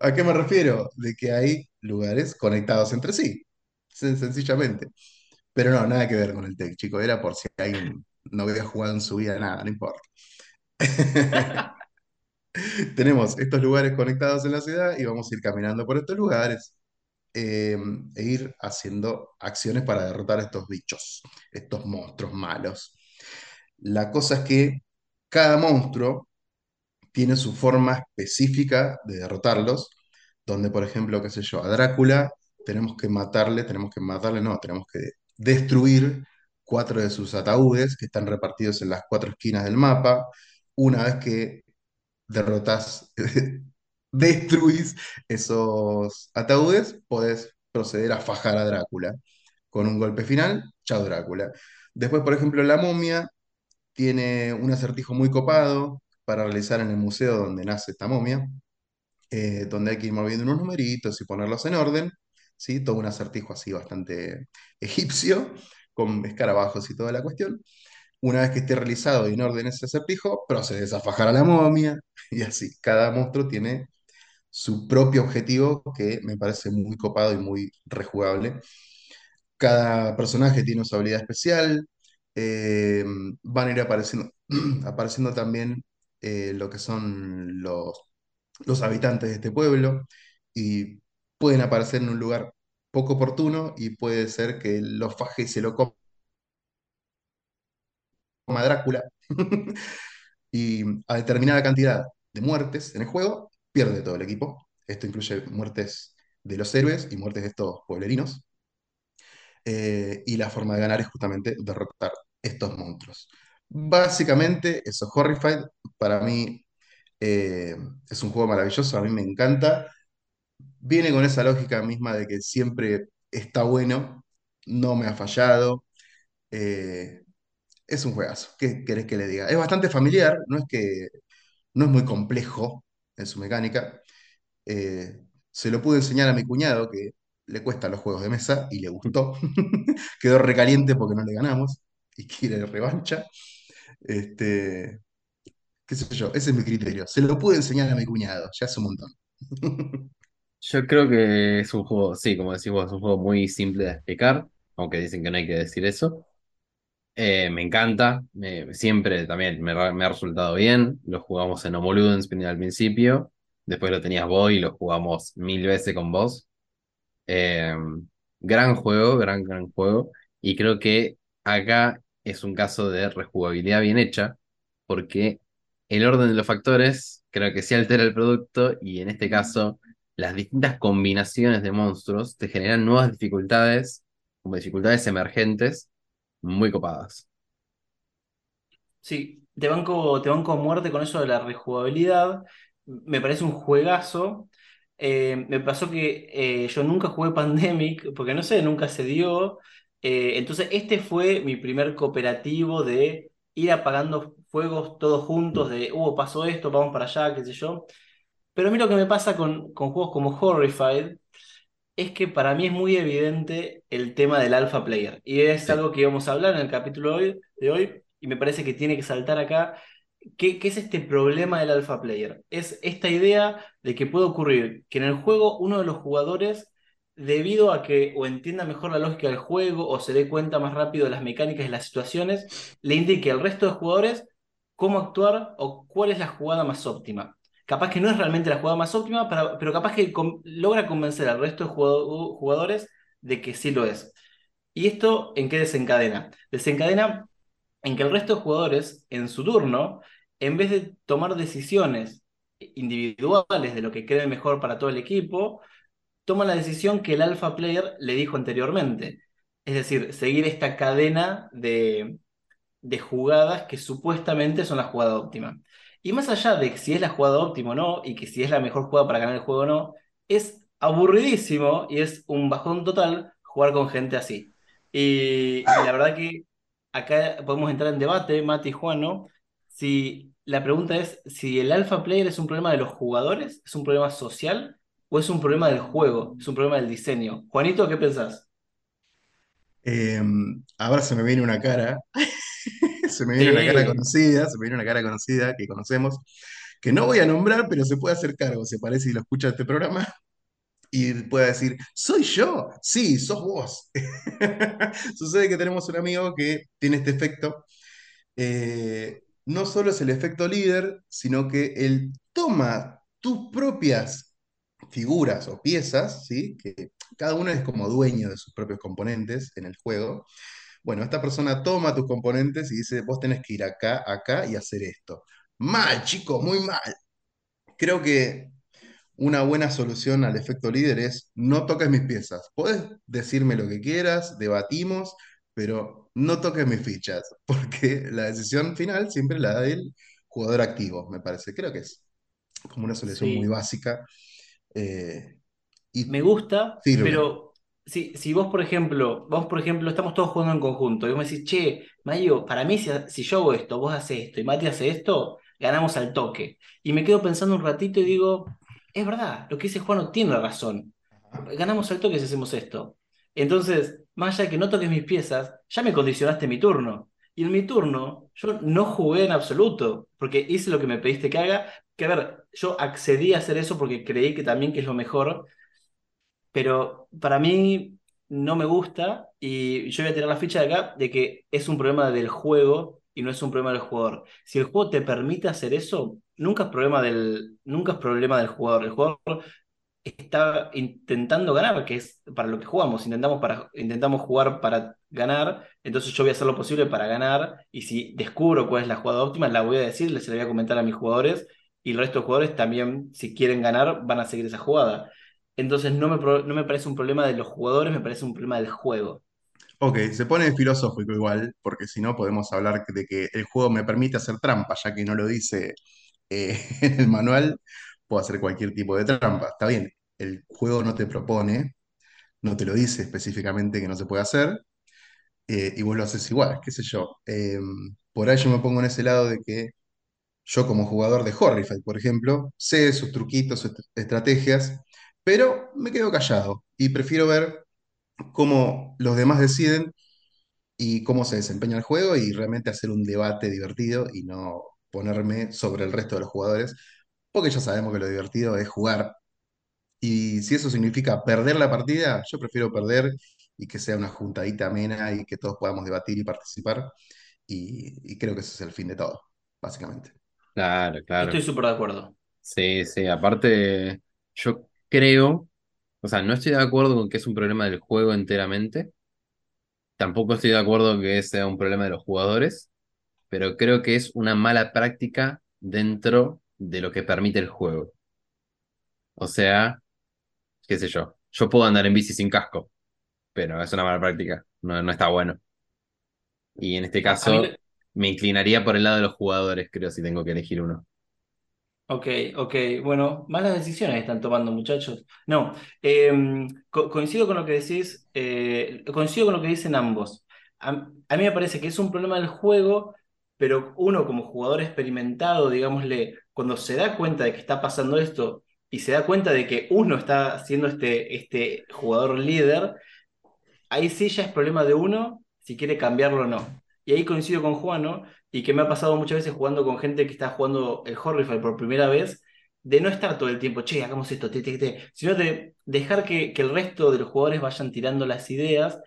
¿A qué me refiero? De que hay lugares conectados entre sí, sen- sencillamente. Pero no, nada que ver con el TEC, chico. Era por si alguien no había jugado en su vida, nada, no importa. Tenemos estos lugares conectados en la ciudad y vamos a ir caminando por estos lugares eh, e ir haciendo acciones para derrotar a estos bichos, estos monstruos malos. La cosa es que cada monstruo tiene su forma específica de derrotarlos, donde, por ejemplo, qué sé yo, a Drácula tenemos que matarle, tenemos que matarle, no, tenemos que destruir cuatro de sus ataúdes que están repartidos en las cuatro esquinas del mapa. Una vez que derrotas, destruís esos ataúdes, podés proceder a fajar a Drácula. Con un golpe final, chao Drácula. Después, por ejemplo, la momia tiene un acertijo muy copado para realizar en el museo donde nace esta momia, eh, donde hay que ir moviendo unos numeritos y ponerlos en orden, ¿sí? Todo un acertijo así bastante egipcio, con escarabajos y toda la cuestión. Una vez que esté realizado y en orden ese acertijo, procedes a fajar a la momia y así. Cada monstruo tiene su propio objetivo que me parece muy copado y muy rejugable. Cada personaje tiene su habilidad especial. Eh, van a ir apareciendo, apareciendo también eh, lo que son los, los habitantes de este pueblo y pueden aparecer en un lugar poco oportuno y puede ser que los faje y se lo coma Drácula. Y a determinada cantidad de muertes en el juego, pierde todo el equipo. Esto incluye muertes de los héroes y muertes de estos pueblerinos. Eh, y la forma de ganar es justamente derrotar estos monstruos. Básicamente, eso, Horrified, para mí eh, es un juego maravilloso, a mí me encanta. Viene con esa lógica misma de que siempre está bueno, no me ha fallado. eh, es un juegazo, ¿qué querés que le diga? Es bastante familiar, no es que no es muy complejo en su mecánica. Eh, se lo pude enseñar a mi cuñado que le cuestan los juegos de mesa y le gustó. Quedó recaliente porque no le ganamos y quiere revancha. Este, qué sé yo, ese es mi criterio. Se lo pude enseñar a mi cuñado, ya hace un montón. Yo creo que es un juego, sí, como decís vos, es un juego muy simple de explicar, aunque dicen que no hay que decir eso. Eh, me encanta, siempre también me, ha- resultado bien. Lo jugamos en Homo Ludens al principio, después lo tenías vos y lo jugamos mil veces con vos. Eh, gran juego, gran, gran juego. Y creo que acá es un caso de rejugabilidad bien hecha, porque el orden de los factores creo que sí altera el producto y en este caso las distintas combinaciones de monstruos te generan nuevas dificultades, como dificultades emergentes, muy copadas. Sí, te banco, te a muerte con eso de la rejugabilidad. Me parece un juegazo. Eh, me pasó que eh, yo nunca jugué Pandemic, porque no sé, nunca se dio. Eh, entonces, este fue mi primer cooperativo de ir apagando fuegos todos juntos, de, uh, pasó esto, vamos para allá, qué sé yo. Pero a mí lo que me pasa con, con juegos como Horrified es que para mí es muy evidente el tema del alpha player. Y es Sí. algo que íbamos a hablar en el capítulo de hoy, de hoy, y me parece que tiene que saltar acá. ¿Qué, qué es este problema del alpha player? Es esta idea de que puede ocurrir que en el juego uno de los jugadores, debido a que o entienda mejor la lógica del juego o se dé cuenta más rápido de las mecánicas y las situaciones, le indique al resto de jugadores cómo actuar o cuál es la jugada más óptima. Capaz que no es realmente la jugada más óptima, pero, capaz que logra convencer al resto de jugadores de que sí lo es. ¿Y esto en qué desencadena? Desencadena en que el resto de jugadores, en su turno, en vez de tomar decisiones individuales de lo que creen mejor para todo el equipo, toman la decisión que el alpha player le dijo anteriormente. Es decir, seguir esta cadena de, jugadas que supuestamente son la jugada óptima. Y más allá de si es la jugada óptima o no, y que si es la mejor jugada para ganar el juego o no, es aburridísimo y es un bajón total jugar con gente así. Y, la verdad que acá podemos entrar en debate, Mati y Juan, ¿no? Si la pregunta es si el alpha player es un problema de los jugadores, es un problema social o es un problema del juego, es un problema del diseño. Juanito, ¿qué pensás? Em, ahora se me viene una cara se me viene una cara conocida, se me viene una cara conocida que conocemos, que no voy a nombrar, pero se puede hacer cargo, se parece y lo escucha este programa, y puede decir, ¿soy yo? Sí, sos vos. Sucede que tenemos un amigo que tiene este efecto. Eh, no solo es el efecto líder, sino que él toma tus propias figuras o piezas, ¿sí? que cada uno es como dueño de sus propios componentes en el juego, bueno, esta persona toma tus componentes y dice, vos tenés que ir acá, acá y hacer esto. Mal, chicos, muy mal. Creo que una buena solución al efecto líder es no toques mis piezas. Puedes decirme lo que quieras, debatimos, pero no toques mis fichas, porque la decisión final siempre la da el jugador activo, me parece. Creo que es como una solución muy básica. Eh, y me gusta, pero si, vos, por ejemplo, vos, por ejemplo, estamos todos jugando en conjunto y vos me decís, che, Mayo, para mí, si, yo hago esto, vos haces esto y Mati hace esto, ganamos al toque. Y me quedo pensando un ratito y digo, es verdad, lo que dice Juan no tiene razón. Ganamos al toque si hacemos esto. Entonces, más allá de que no toques mis piezas, ya me condicionaste mi turno. Y en mi turno, yo no jugué en absoluto, porque hice lo que me pediste que haga. Que a ver, yo accedí a hacer eso porque creí que también que es lo mejor, pero para mí no me gusta y yo voy a tirar la ficha de acá de que es un problema del juego y no es un problema del jugador. Si el juego te permite hacer eso, nunca es problema del, nunca es problema del jugador. El jugador está intentando ganar, que es para lo que jugamos. Intentamos, para, intentamos jugar para ganar, entonces yo voy a hacer lo posible para ganar y si descubro cuál es la jugada óptima, la voy a decir, les voy a comentar a mis jugadores y el resto de jugadores también, si quieren ganar, van a seguir esa jugada. Entonces no me, no me parece un problema de los jugadores, me parece un problema del juego. Ok, se pone filosófico igual, porque si no podemos hablar de que el juego me permite hacer trampa, ya que no lo dice eh, en el manual, puedo hacer cualquier tipo de trampa. Está bien, el juego no te propone, no te lo dice específicamente que no se puede hacer, eh, y vos lo haces igual, qué sé yo. Em, por ahí yo me pongo en ese lado de que yo como jugador de Horrify, por ejemplo, sé sus truquitos, sus estrategias, pero me quedo callado y prefiero ver cómo los demás deciden y cómo se desempeña el juego y realmente hacer un debate divertido y no ponerme sobre el resto de los jugadores, porque ya sabemos que lo divertido es jugar. Y si eso significa perder la partida, yo prefiero perder y que sea una juntadita amena y que todos podamos debatir y participar. Y, y creo que ese es el fin de todo, básicamente. Claro, claro. Estoy súper de acuerdo. Sí, sí, aparte, yo creo, o sea, no estoy de acuerdo con que es un problema del juego enteramente. Tampoco estoy de acuerdo que sea un problema de los jugadores, pero creo que es una mala práctica dentro de lo que permite el juego. O sea, qué sé yo, yo puedo andar en bici sin casco, pero es una mala práctica, no, no está bueno. Y en este caso, me inclinaría por el lado de los jugadores, creo, si tengo que elegir uno. Ok, ok, bueno, malas decisiones están tomando, muchachos. No, em, coincido con lo que decís, eh, coincido con lo que dicen ambos. A, mí me parece que es un problema del juego, pero uno como jugador experimentado, digámosle, cuando se da cuenta de que está pasando esto y se da cuenta de que uno está siendo este, este jugador líder, ahí sí ya es problema de uno si quiere cambiarlo o no. Y ahí coincido con Juan, ¿no? y que me ha pasado muchas veces jugando con gente que está jugando el Horrify por primera vez, de no estar todo el tiempo, che, hagamos esto, te, te, te, sino de dejar que, que, el resto de los jugadores vayan tirando las ideas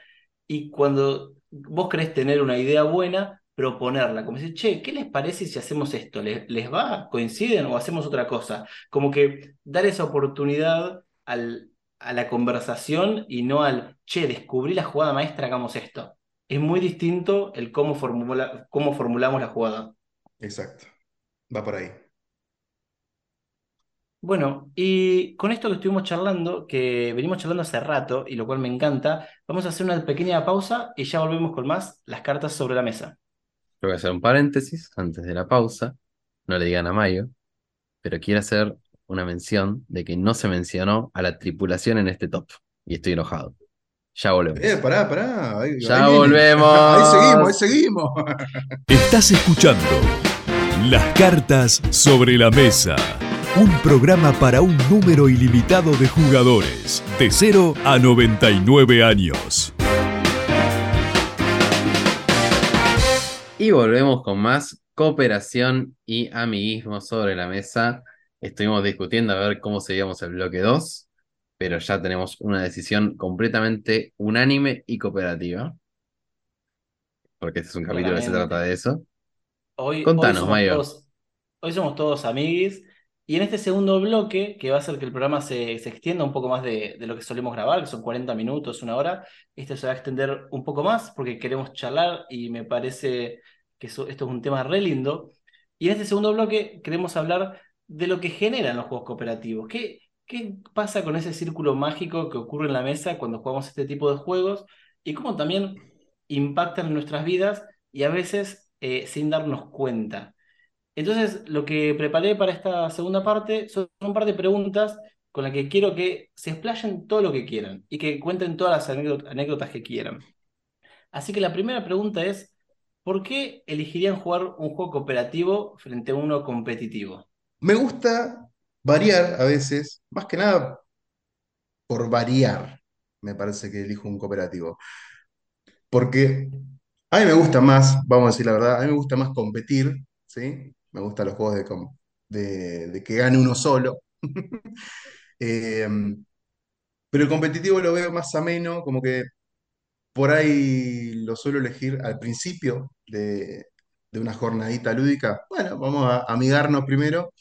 y cuando vos querés tener una idea buena, proponerla, como decir, che, ¿qué les parece si hacemos esto? ¿Les, les va? ¿Coinciden o hacemos otra cosa? Como que dar esa oportunidad al, a la conversación y no al, che, descubrí la jugada maestra, hagamos esto. Es muy distinto el cómo, formula, cómo formulamos la jugada. Exacto. Va por ahí. Bueno, y con esto que estuvimos charlando, que venimos charlando hace rato, y lo cual me encanta, vamos a hacer una pequeña pausa y ya volvemos con más las cartas sobre la mesa. Voy a hacer un paréntesis antes de la pausa. No le digan a Mayo, pero quiero hacer una mención de que no se mencionó a la tripulación en este top. Y estoy enojado. Ya volvemos. Eh, pará, pará. Ahí, Ya ahí volvemos. Ahí seguimos, ahí seguimos. Estás escuchando Las cartas sobre la mesa. Un programa para un número ilimitado de jugadores, de 0 a 99 años. Y volvemos con más cooperación y amiguismo sobre la mesa. Estuvimos discutiendo a ver cómo seguíamos el bloque 2, pero ya tenemos una decisión completamente unánime y cooperativa. Porque este es un capítulo que se trata de eso. Hoy, Contanos, hoy somos Mayo. todos, hoy somos todos amiguis. Y en este segundo bloque, que va a hacer que el programa se, se extienda un poco más de, de lo que solemos grabar, que son 40 minutos, una hora, este se va a extender un poco más porque queremos charlar y me parece que esto es un tema re lindo. Y en este segundo bloque queremos hablar de lo que generan los juegos cooperativos. ¿Qué, qué pasa con ese círculo mágico que ocurre en la mesa cuando jugamos este tipo de juegos? Y cómo también impactan en nuestras vidas y a veces eh, sin darnos cuenta. Entonces, lo que preparé para esta segunda parte son un par de preguntas con las que quiero que se explayen todo lo que quieran y que cuenten todas las anécdot- anécdotas que quieran. Así que la primera pregunta es, ¿por qué elegirían jugar un juego cooperativo frente a uno competitivo? Me gusta variar a veces, más que nada por variar, me parece que elijo un cooperativo. Porque a mí me gusta más, vamos a decir la verdad, a mí me gusta más competir, ¿sí? Me gustan los juegos de, que gane uno solo. Eh, pero el competitivo lo veo más ameno, como que por ahí lo suelo elegir al principio de, una jornadita lúdica. Bueno, vamos a amigarnos primero,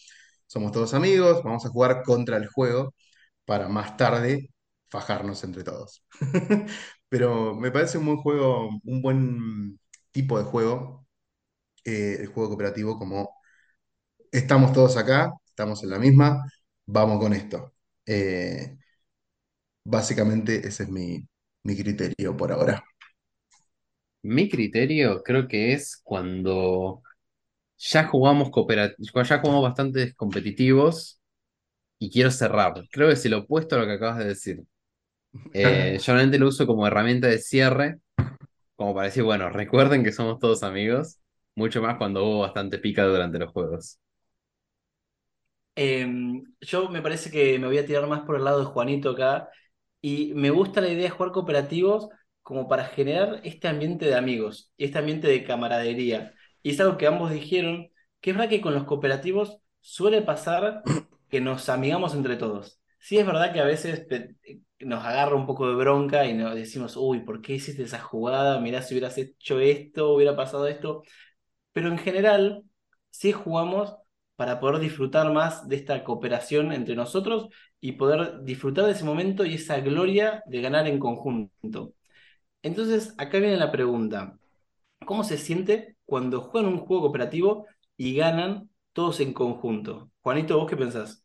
somos todos amigos, vamos a jugar contra el juego para más tarde fajarnos entre todos. Pero me parece un buen juego, un buen tipo de juego, eh, el juego cooperativo, como estamos todos acá, estamos en la misma, vamos con esto. Eh, básicamente ese es mi, mi criterio por ahora. Mi criterio creo que es cuando ya jugamos cooperativos, ya jugamos bastantes competitivos y quiero cerrar. Creo que es el opuesto a lo que acabas de decir. Eh, yo normalmente lo uso como herramienta de cierre, como para decir, bueno, recuerden que somos todos amigos, mucho más cuando hubo bastante pica durante los juegos. Em, yo me parece que me voy a tirar más por el lado de Juanito acá y me gusta la idea de jugar cooperativos como para generar este ambiente de amigos y este ambiente de camaradería. Y es algo que ambos dijeron, que es verdad que con los cooperativos suele pasar que nos amigamos entre todos. Sí es verdad que a veces te- nos agarra un poco de bronca y nos decimos, uy, ¿por qué hiciste esa jugada? Mirá, si hubieras hecho esto, hubiera pasado esto. Pero en general, sí jugamos para poder disfrutar más de esta cooperación entre nosotros y poder disfrutar de ese momento y esa gloria de ganar en conjunto. Entonces, acá viene la pregunta. ¿Cómo se siente cuando juegan un juego cooperativo y ganan todos en conjunto? Juanito, ¿vos qué pensás?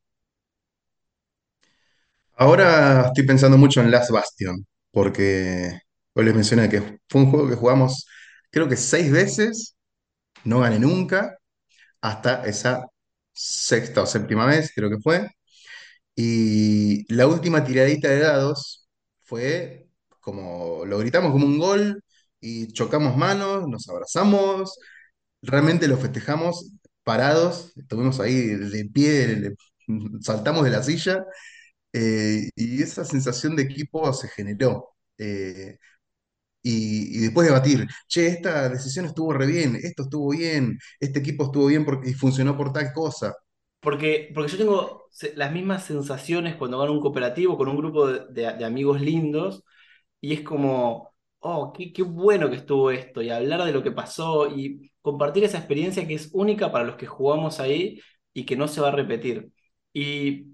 Ahora estoy pensando mucho en Last Bastion, porque hoy les mencioné que fue un juego que jugamos creo que seis veces, no gané nunca, hasta esa sexta o séptima vez, creo que fue. Y la última tiradita de dados fue como, lo gritamos como un gol y chocamos manos, nos abrazamos, realmente lo festejamos parados, estuvimos ahí de pie, saltamos de la silla eh, y esa sensación de equipo se generó. Eh, y, y después debatir, che, esta decisión estuvo re bien, esto estuvo bien, este equipo estuvo bien porque y funcionó por tal cosa. Porque, porque yo tengo las mismas sensaciones cuando gano un cooperativo con un grupo de, de- de amigos lindos y es como, oh, qué, qué bueno que estuvo esto, y hablar de lo que pasó y compartir esa experiencia que es única para los que jugamos ahí y que no se va a repetir. Y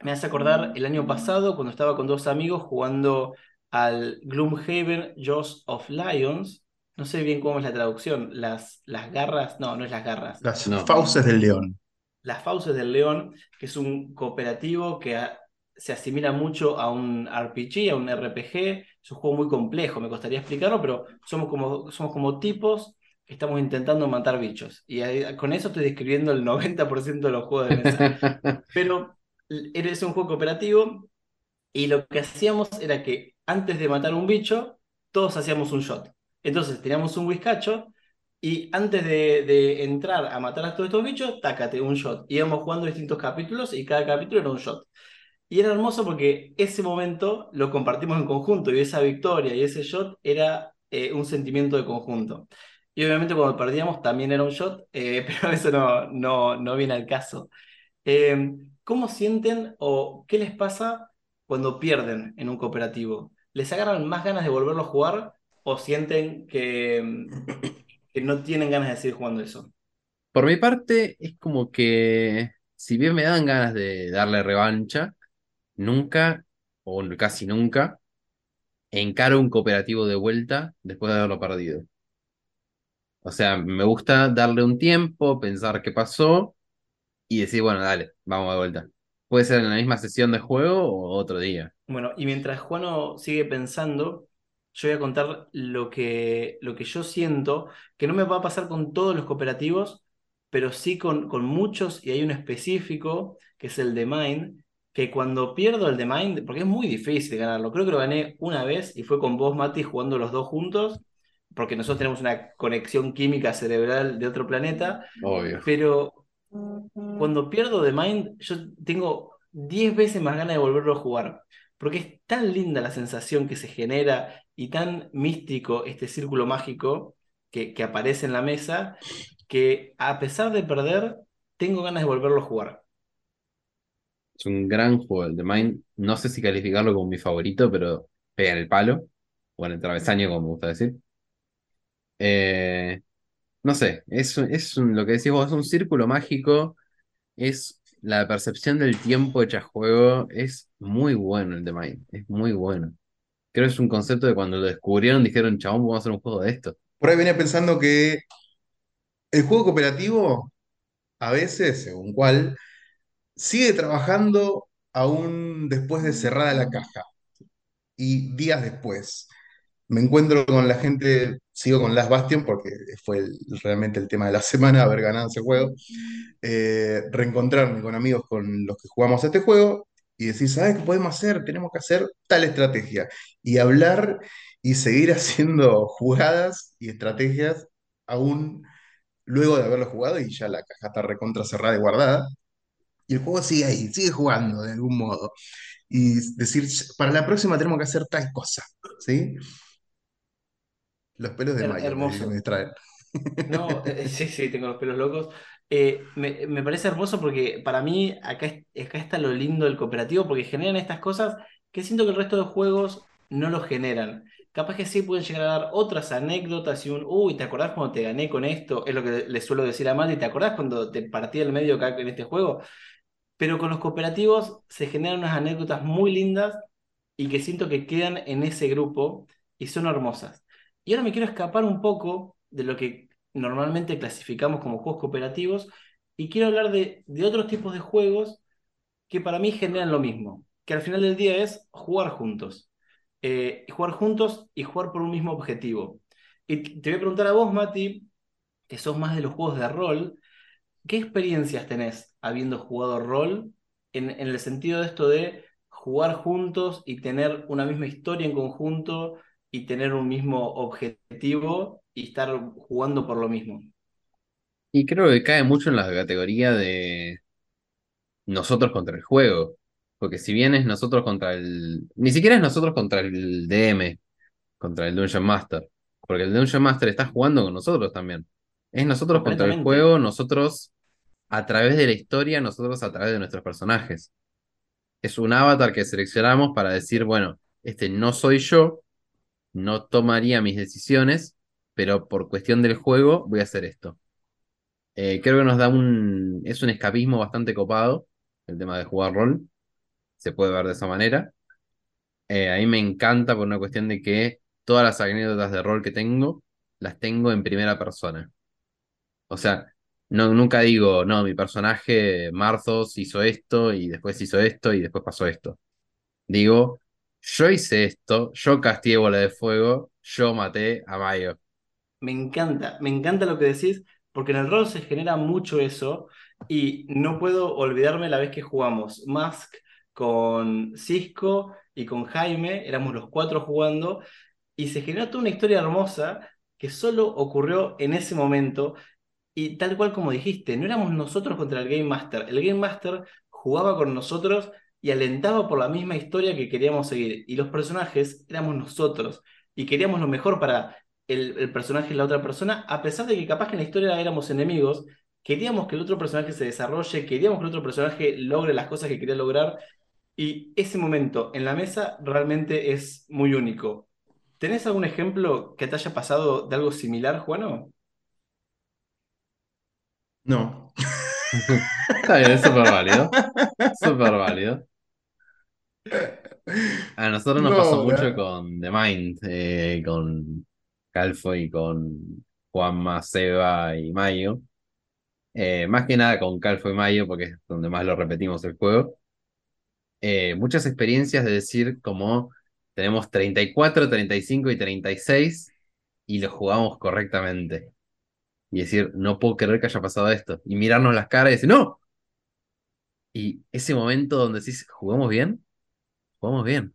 me hace acordar el año pasado cuando estaba con dos amigos jugando al Gloomhaven Jaws of Lions. No sé bien cómo es la traducción. Las, las garras, no, no es las garras. Las No. fauces del león. Las Fauces del León, que es un cooperativo que a- se asimila mucho a un RPG, a un RPG. Es un juego muy complejo, me costaría explicarlo, pero somos como, somos como tipos que estamos intentando matar bichos. Y ahí- con eso estoy describiendo el 90% de los juegos de mesa. Pero eres un juego cooperativo y lo que hacíamos era que antes de matar un bicho, todos hacíamos un shot. Entonces teníamos un whiskacho y antes de, de entrar a matar a todos estos bichos, tácate un shot. Íbamos jugando distintos capítulos y cada capítulo era un shot. Y era hermoso porque ese momento lo compartimos en conjunto y esa victoria y ese shot era eh, un sentimiento de conjunto. Y obviamente cuando perdíamos también era un shot, eh, pero eso no, no, no viene al caso. Eh, ¿cómo sienten o qué les pasa cuando pierden en un cooperativo? ¿Les agarran más ganas de volverlo a jugar o sienten que, que no tienen ganas de seguir jugando eso? Por mi parte, es como que, si bien me dan ganas de darle revancha, nunca, o casi nunca, encaro un cooperativo de vuelta después de haberlo perdido. O sea, me gusta darle un tiempo, pensar qué pasó y decir, bueno, dale, vamos de vuelta. Puede ser en la misma sesión de juego o otro día. Bueno, y mientras Juano sigue pensando, yo voy a contar lo que, lo que yo siento, que no me va a pasar con todos los cooperativos, pero sí con, con muchos, y hay uno específico, que es el de Mind, que cuando pierdo el de Mind, porque es muy difícil ganarlo, creo que lo gané una vez y fue con vos, Mati, jugando los dos juntos, porque nosotros tenemos una conexión química cerebral de otro planeta, Obvio. pero cuando pierdo The Mind, yo tengo 10 veces más ganas de volverlo a jugar. Porque es tan linda la sensación que se genera y tan místico este círculo mágico que, que aparece en la mesa, que a pesar de perder, tengo ganas de volverlo a jugar. Es un gran juego. El de Mind, no sé si calificarlo como mi favorito, pero pega en el palo, o en el travesaño, como me gusta decir. Eh, no sé, es, es lo que decís vos, es un círculo mágico, es la percepción del tiempo hecha juego, es muy bueno el de Mind, es muy bueno. Creo que es un concepto de cuando lo descubrieron, dijeron, chabón, vamos a hacer un juego de esto. Por ahí venía pensando que el juego cooperativo, a veces, según cuál, sigue trabajando aún después de cerrada la caja y días después. Me encuentro con la gente, sigo con Last Bastion porque fue realmente el tema de la semana haber ganado ese juego. Eh, reencontrarme con amigos con los que jugamos este juego y decir, ¿sabes qué podemos hacer? Tenemos que hacer tal estrategia. Y hablar y seguir haciendo jugadas y estrategias aún luego de haberlo jugado y ya la caja está recontra cerrada y guardada. Y el juego sigue ahí, sigue jugando de algún modo. Y decir, para la próxima tenemos que hacer tal cosa. ¿Sí? Los pelos de Her- mayo hermoso. me distraen. No, eh, sí, sí, tengo los pelos locos. Eh, me, me parece hermoso porque para mí acá, acá está lo lindo del cooperativo porque generan estas cosas que siento que el resto de juegos no lo generan. Capaz que sí pueden llegar a dar otras anécdotas y un, uy, ¿te acordás cuando te gané con esto? Es lo que le suelo decir a Mati, ¿te acordás cuando te partí el medio acá en este juego? Pero con los cooperativos se generan unas anécdotas muy lindas y que siento que quedan en ese grupo y son hermosas. Y ahora me quiero escapar un poco de lo que normalmente clasificamos como juegos cooperativos y quiero hablar de, de otros tipos de juegos que para mí generan lo mismo, que al final del día es jugar juntos. Eh, jugar juntos y jugar por un mismo objetivo. Y te voy a preguntar a vos, Mati, que sos más de los juegos de rol, ¿qué experiencias tenés habiendo jugado rol en, en el sentido de esto de jugar juntos y tener una misma historia en conjunto y tener un mismo objetivo y estar jugando por lo mismo? Y creo que cae mucho en la categoría de nosotros contra el juego. Porque si bien es nosotros contra el. Ni siquiera es nosotros contra el DM, contra el Dungeon Master. Porque el Dungeon Master está jugando con nosotros también. Es nosotros contra el juego, nosotros a través de la historia, nosotros a través de nuestros personajes. Es un avatar que seleccionamos para decir, bueno, este no soy yo, no tomaría mis decisiones, pero por cuestión del juego voy a hacer esto. Eh, creo que nos da un, es un escapismo bastante copado el tema de jugar rol, se puede ver de esa manera. Eh, a mí me encanta por una cuestión de que todas las anécdotas de rol que tengo, las tengo en primera persona. O sea, no, nunca digo, no, mi personaje Marthos hizo esto y después hizo esto y después pasó esto. Digo, yo hice esto, yo castié bola de fuego, yo maté a Mayo. Me encanta, me encanta lo que decís, porque en el rol se genera mucho eso y no puedo olvidarme la vez que jugamos Mask con Cisco y con Jaime, éramos los cuatro jugando y se generó toda una historia hermosa que solo ocurrió en ese momento y tal cual como dijiste, no éramos nosotros contra el Game Master, el Game Master jugaba con nosotros y alentaba por la misma historia que queríamos seguir. Y los personajes éramos nosotros y queríamos lo mejor para el, personaje y la otra persona, a pesar de que capaz que en la historia éramos enemigos, queríamos que el otro personaje se desarrolle, queríamos que el otro personaje logre las cosas que quería lograr. Y ese momento en la mesa realmente es muy único. ¿Tenés algún ejemplo que te haya pasado de algo similar, Juano? No. Está bien, es súper válido. Súper válido. A nosotros nos No, pasó mucho con The Mind, eh, con Calfo y con Juanma, Seba y Mayo. Eh, más que nada con Calfo y Mayo, porque es donde más lo repetimos el juego. Eh, muchas experiencias de decir como tenemos 34, 35 y 36 y lo jugamos correctamente. Y decir, no puedo creer que haya pasado esto. Y mirarnos las caras y decir, ¡no! Y ese momento donde decís, ¿jugamos bien? Jugamos bien.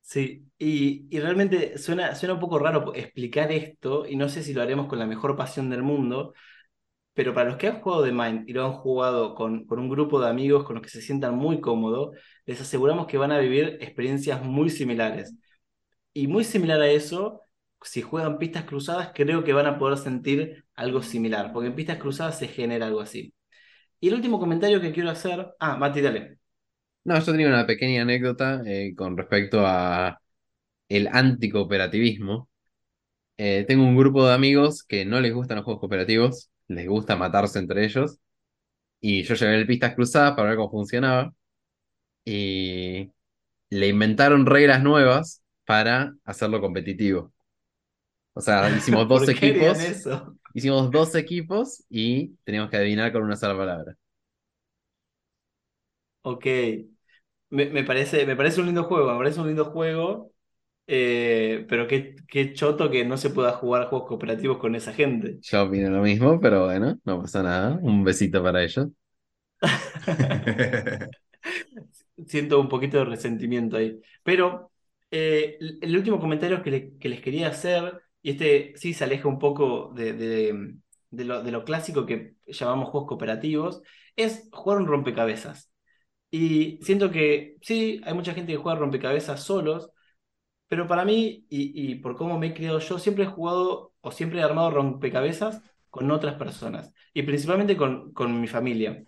Sí, y, y realmente suena, suena un poco raro explicar esto, y no sé si lo haremos con la mejor pasión del mundo, pero para los que han jugado The Mind y lo han jugado con, con un grupo de amigos con los que se sientan muy cómodos, les aseguramos que van a vivir experiencias muy similares. Y muy similar a eso, si juegan pistas cruzadas, creo que van a poder sentir algo similar, porque en pistas cruzadas se genera algo así. Y el último comentario que quiero hacer. Ah, Mati, dale. No, yo tenía una pequeña anécdota eh, con respecto a el anticooperativismo. Eh, tengo un grupo de amigos que no les gustan los juegos cooperativos, les gusta matarse entre ellos. Y yo llevé el pistas cruzadas para ver cómo funcionaba. Y le inventaron reglas nuevas para hacerlo competitivo. O sea, hicimos dos ¿Por qué harían equipos. eso? Hicimos dos equipos y teníamos que adivinar con una sola palabra. Ok. Me, me parece, me parece un lindo juego, me parece un lindo juego. eh, pero qué, qué choto que no se pueda jugar juegos cooperativos con esa gente. Yo opino lo mismo, pero bueno, no pasa nada. Un besito para ellos. Siento un poquito de resentimiento ahí. Pero eh, el último comentario que, le- que les quería hacer, y este sí se aleja un poco de, de- de lo, de lo clásico que llamamos juegos cooperativos, es jugar un rompecabezas. Y siento que sí, hay mucha gente que juega rompecabezas solos, pero para mí, y, y por cómo me he criado yo, siempre he jugado o siempre he armado rompecabezas con otras personas, y principalmente con, con mi familia.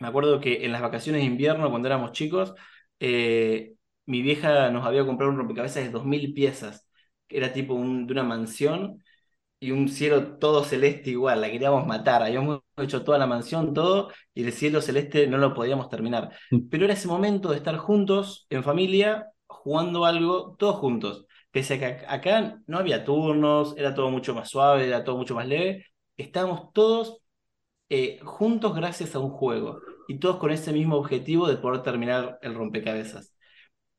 Me acuerdo que en las vacaciones de invierno, cuando éramos chicos, eh, mi vieja nos había comprado un rompecabezas de 2.000 piezas, que era tipo un- de una mansión y un cielo todo celeste igual, la queríamos matar, habíamos hecho toda la mansión, todo, y el cielo celeste no lo podíamos terminar. Pero era ese momento de estar juntos, en familia, jugando algo, todos juntos. Pese a que ac- acá no había turnos, era todo mucho más suave, era todo mucho más leve, estábamos todos eh, juntos gracias a un juego y todos con ese mismo objetivo de poder terminar el rompecabezas.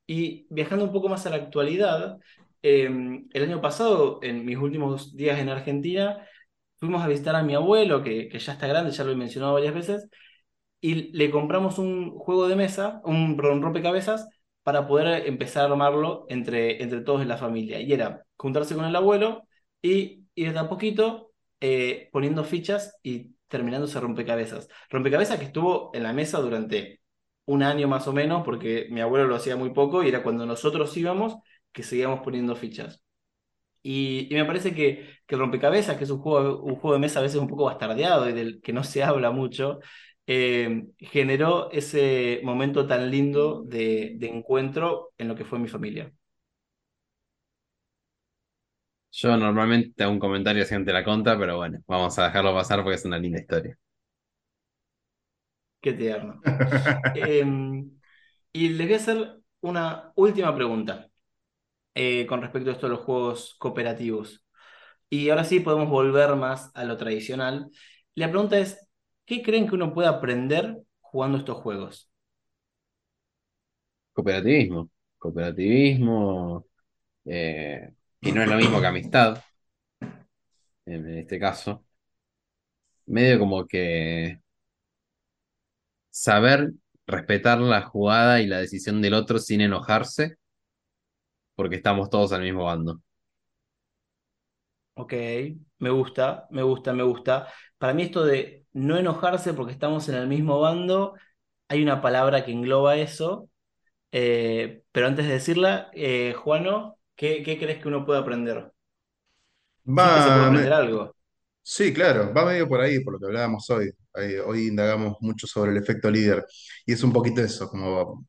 Y viajando un poco más a la actualidad, eh, el año pasado, en mis últimos días en Argentina, fuimos a visitar a mi abuelo, que, ya está grande, ya lo he mencionado varias veces, y le compramos un juego de mesa, un, rompecabezas, para poder empezar a armarlo entre, entre todos en la familia. Y era juntarse con el abuelo y ir de a poquito eh, poniendo fichas y terminando ese rompecabezas. Rompecabezas que estuvo en la mesa durante un año más o menos, porque mi abuelo lo hacía muy poco y era cuando nosotros íbamos que seguíamos poniendo fichas. Y, y me parece que, que el rompecabezas, que es un juego, un juego de mesa a veces un poco bastardeado y del que no se habla mucho, eh, generó ese momento tan lindo de, de encuentro en lo que fue mi familia. Yo normalmente hago un comentario así ante la contra, pero bueno, vamos a dejarlo pasar porque es una linda historia. Qué tierno. Em, y les voy a hacer una última pregunta eh, con respecto a esto de los juegos cooperativos. Y ahora sí podemos volver más a lo tradicional. La pregunta es, ¿qué creen que uno puede aprender jugando estos juegos? Cooperativismo. Cooperativismo, eh, que no es lo mismo que amistad, en este caso. Medio como que saber respetar la jugada y la decisión del otro sin enojarse, porque estamos todos al mismo bando. Ok, me gusta, me gusta, me gusta. Para mí esto de no enojarse porque estamos en el mismo bando, hay una palabra que engloba eso, eh, pero antes de decirla, eh, Juano, ¿qué, qué crees que uno puede aprender? Siempre se puede Va, me- aprender algo. sí, claro, va medio por ahí, por lo que hablábamos hoy. Eh, hoy indagamos mucho sobre el efecto líder y es un poquito eso, como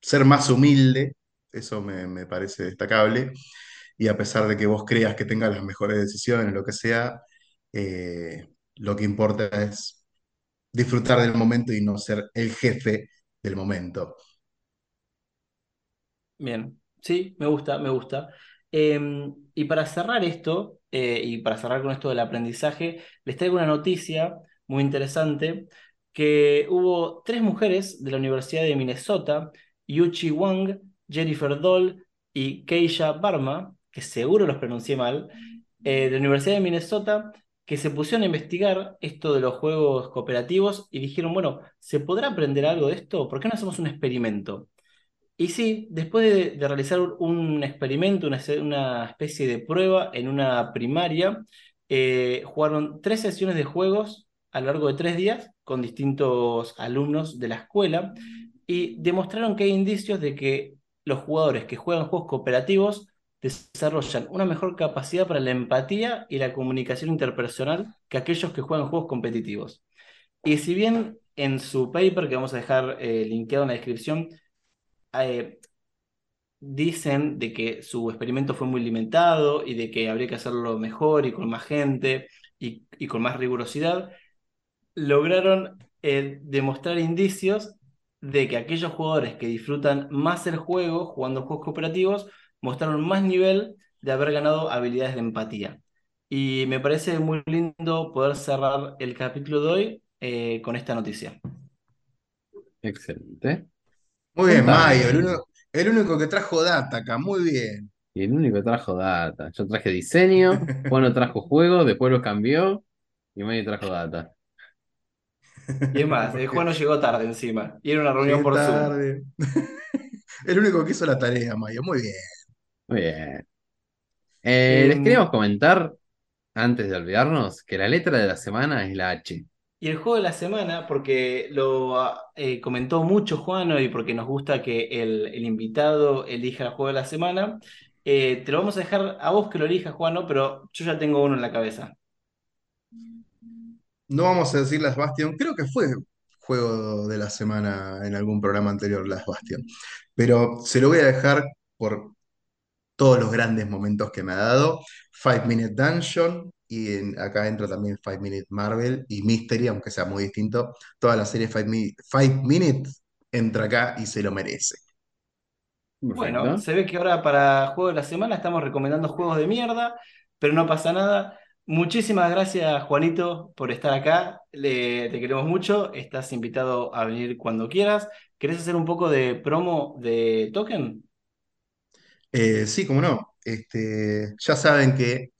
ser más humilde, eso me, me parece destacable. Y a pesar de que vos creas que tengas las mejores decisiones, lo que sea, eh, lo que importa es disfrutar del momento y no ser el jefe del momento. Bien, sí, me gusta, me gusta. Em, y para cerrar esto, eh, y para cerrar con esto del aprendizaje, les traigo una noticia muy interesante, que hubo tres mujeres de la Universidad de Minnesota, Yuchi Wang, Jennifer Doll y Keisha Barma, que seguro los pronuncié mal, eh, de la Universidad de Minnesota, que se pusieron a investigar esto de los juegos cooperativos y dijeron, bueno, ¿se podrá aprender algo de esto? ¿Por qué no hacemos un experimento? Y sí, después de, realizar un experimento, una especie de prueba en una primaria, eh, jugaron tres sesiones de juegos a lo largo de tres días con distintos alumnos de la escuela y demostraron que hay indicios de que los jugadores que juegan juegos cooperativos desarrollan una mejor capacidad para la empatía y la comunicación interpersonal que aquellos que juegan juegos competitivos. Y si bien en su paper, que vamos a dejar eh, en la descripción, eh, dicen de que su experimento fue muy limitado y de que habría que hacerlo mejor y con más gente y, y con más rigurosidad, lograron eh, demostrar indicios de que aquellos jugadores que disfrutan más el juego, jugando juegos cooperativos, mostraron más nivel de haber ganado habilidades de empatía. Y me parece muy lindo poder cerrar el capítulo de hoy eh, con esta noticia. Excelente. Muy bien. Mayo, el único, el único que trajo data acá, muy bien. Y el único que trajo data. Yo traje diseño, Juan no trajo juegos, después los cambió y Mario trajo data. Y es más, el juego no llegó tarde encima. Y era una reunión por Zoom. tarde. El único que hizo la tarea, Mayo, muy bien. Muy bien. Eh, les Em, queríamos comentar, antes de olvidarnos, que la letra de la semana es la H. Y el juego de la semana, porque lo eh, comentó mucho Juano y porque nos gusta que el, el invitado elija el juego de la semana, eh, te lo vamos a dejar a vos que lo elijas, Juano, pero yo ya tengo uno en la cabeza. No vamos a decir Last Bastion, creo que fue juego de la semana en algún programa anterior, Last Bastion. Pero se lo voy a dejar por todos los grandes momentos que me ha dado. Five Minute Dungeon, y en- acá entra también Five Minute Marvel y Mystery, aunque sea muy distinto. Toda la serie Five, Mi- Five Minute entra acá y se lo merece. Bueno, Perfecto. se ve que ahora para juego de la semana estamos recomendando juegos de mierda, pero no pasa nada. Muchísimas gracias, Juanito, por estar acá. Le- te queremos mucho. Estás invitado a venir cuando quieras. ¿Querés hacer un poco de promo de Token? Eh, sí, como no. Este, ya saben que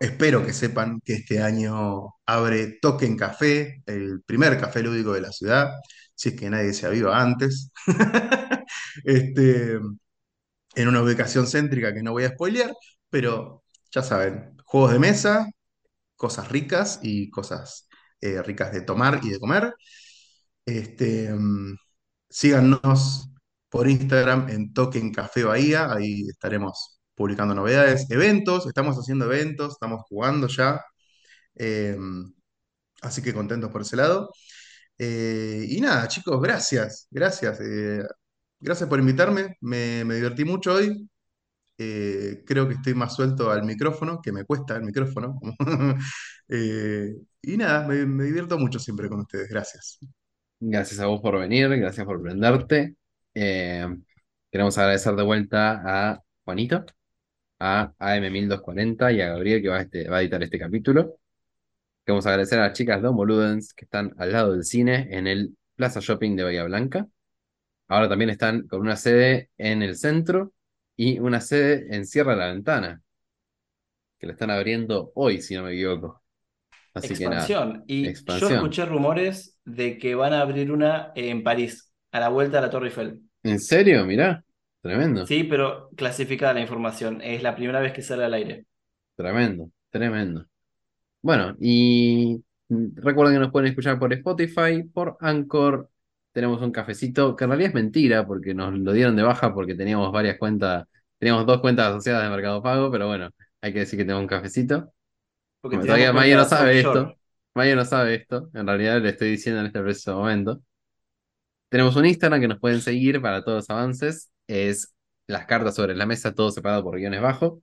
espero que sepan que este año abre Token Café, el primer café lúdico de la ciudad, si es que nadie se aviva antes. Este, en una ubicación céntrica que no voy a spoilear, pero ya saben, juegos de mesa, cosas ricas y cosas eh, ricas de tomar y de comer. Este, mm, síganos por Instagram en Token Café Bahía, ahí estaremos publicando novedades, eventos, estamos haciendo eventos, estamos jugando ya, eh, así que contentos por ese lado. Eh, y nada, chicos, gracias, gracias. eh, gracias por invitarme, me, me divertí mucho hoy. Eh, creo que estoy más suelto al micrófono, que me cuesta el micrófono. Eh, y nada, me, divierto mucho siempre con ustedes. Gracias. Gracias a vos por venir, gracias por prenderte. Eh, queremos agradecer de vuelta a Juanito, a AM1240 y a Gabriel que va a, este- va a editar este capítulo. Queremos agradecer a las chicas de Homo Ludens que están al lado del cine en el Plaza Shopping de Bahía Blanca. Ahora también están con una sede en el centro y una sede en Sierra de la Ventana, que la están abriendo hoy, si no me equivoco. Así que nada, Expansión. Y yo expansión. escuché rumores de que van a abrir una en París, a la vuelta de la Torre Eiffel. ¿En serio? Mirá, tremendo. Sí, pero clasificada la información. Es la primera vez que sale al aire. Tremendo, tremendo. Bueno, y recuerden que nos pueden escuchar por Spotify, por Anchor. Tenemos un cafecito, que en realidad es mentira, porque nos lo dieron de baja porque teníamos varias cuentas, teníamos dos cuentas asociadas de Mercado Pago, pero bueno, hay que decir que tenemos un cafecito. Porque Bueno, todavía Maya no sabe esto. Maya no sabe esto. En realidad le estoy diciendo en este preciso momento. Tenemos un Instagram que nos pueden seguir para todos los avances. Es las cartas sobre la mesa, todo separado por guiones bajo.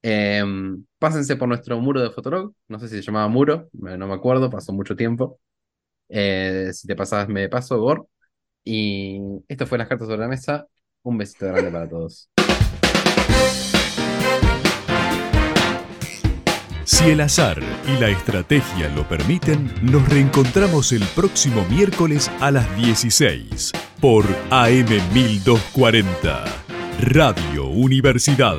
Em, pásense por nuestro muro de Fotolog. No sé si se llamaba muro, no me acuerdo, pasó mucho tiempo. Eh, si te pasabas, me paso, Gor. Y esto fue las cartas sobre la mesa. Un besito grande para todos. Si el azar y la estrategia lo permiten, nos reencontramos el próximo miércoles a las 16 por AM1240, Radio Universidad.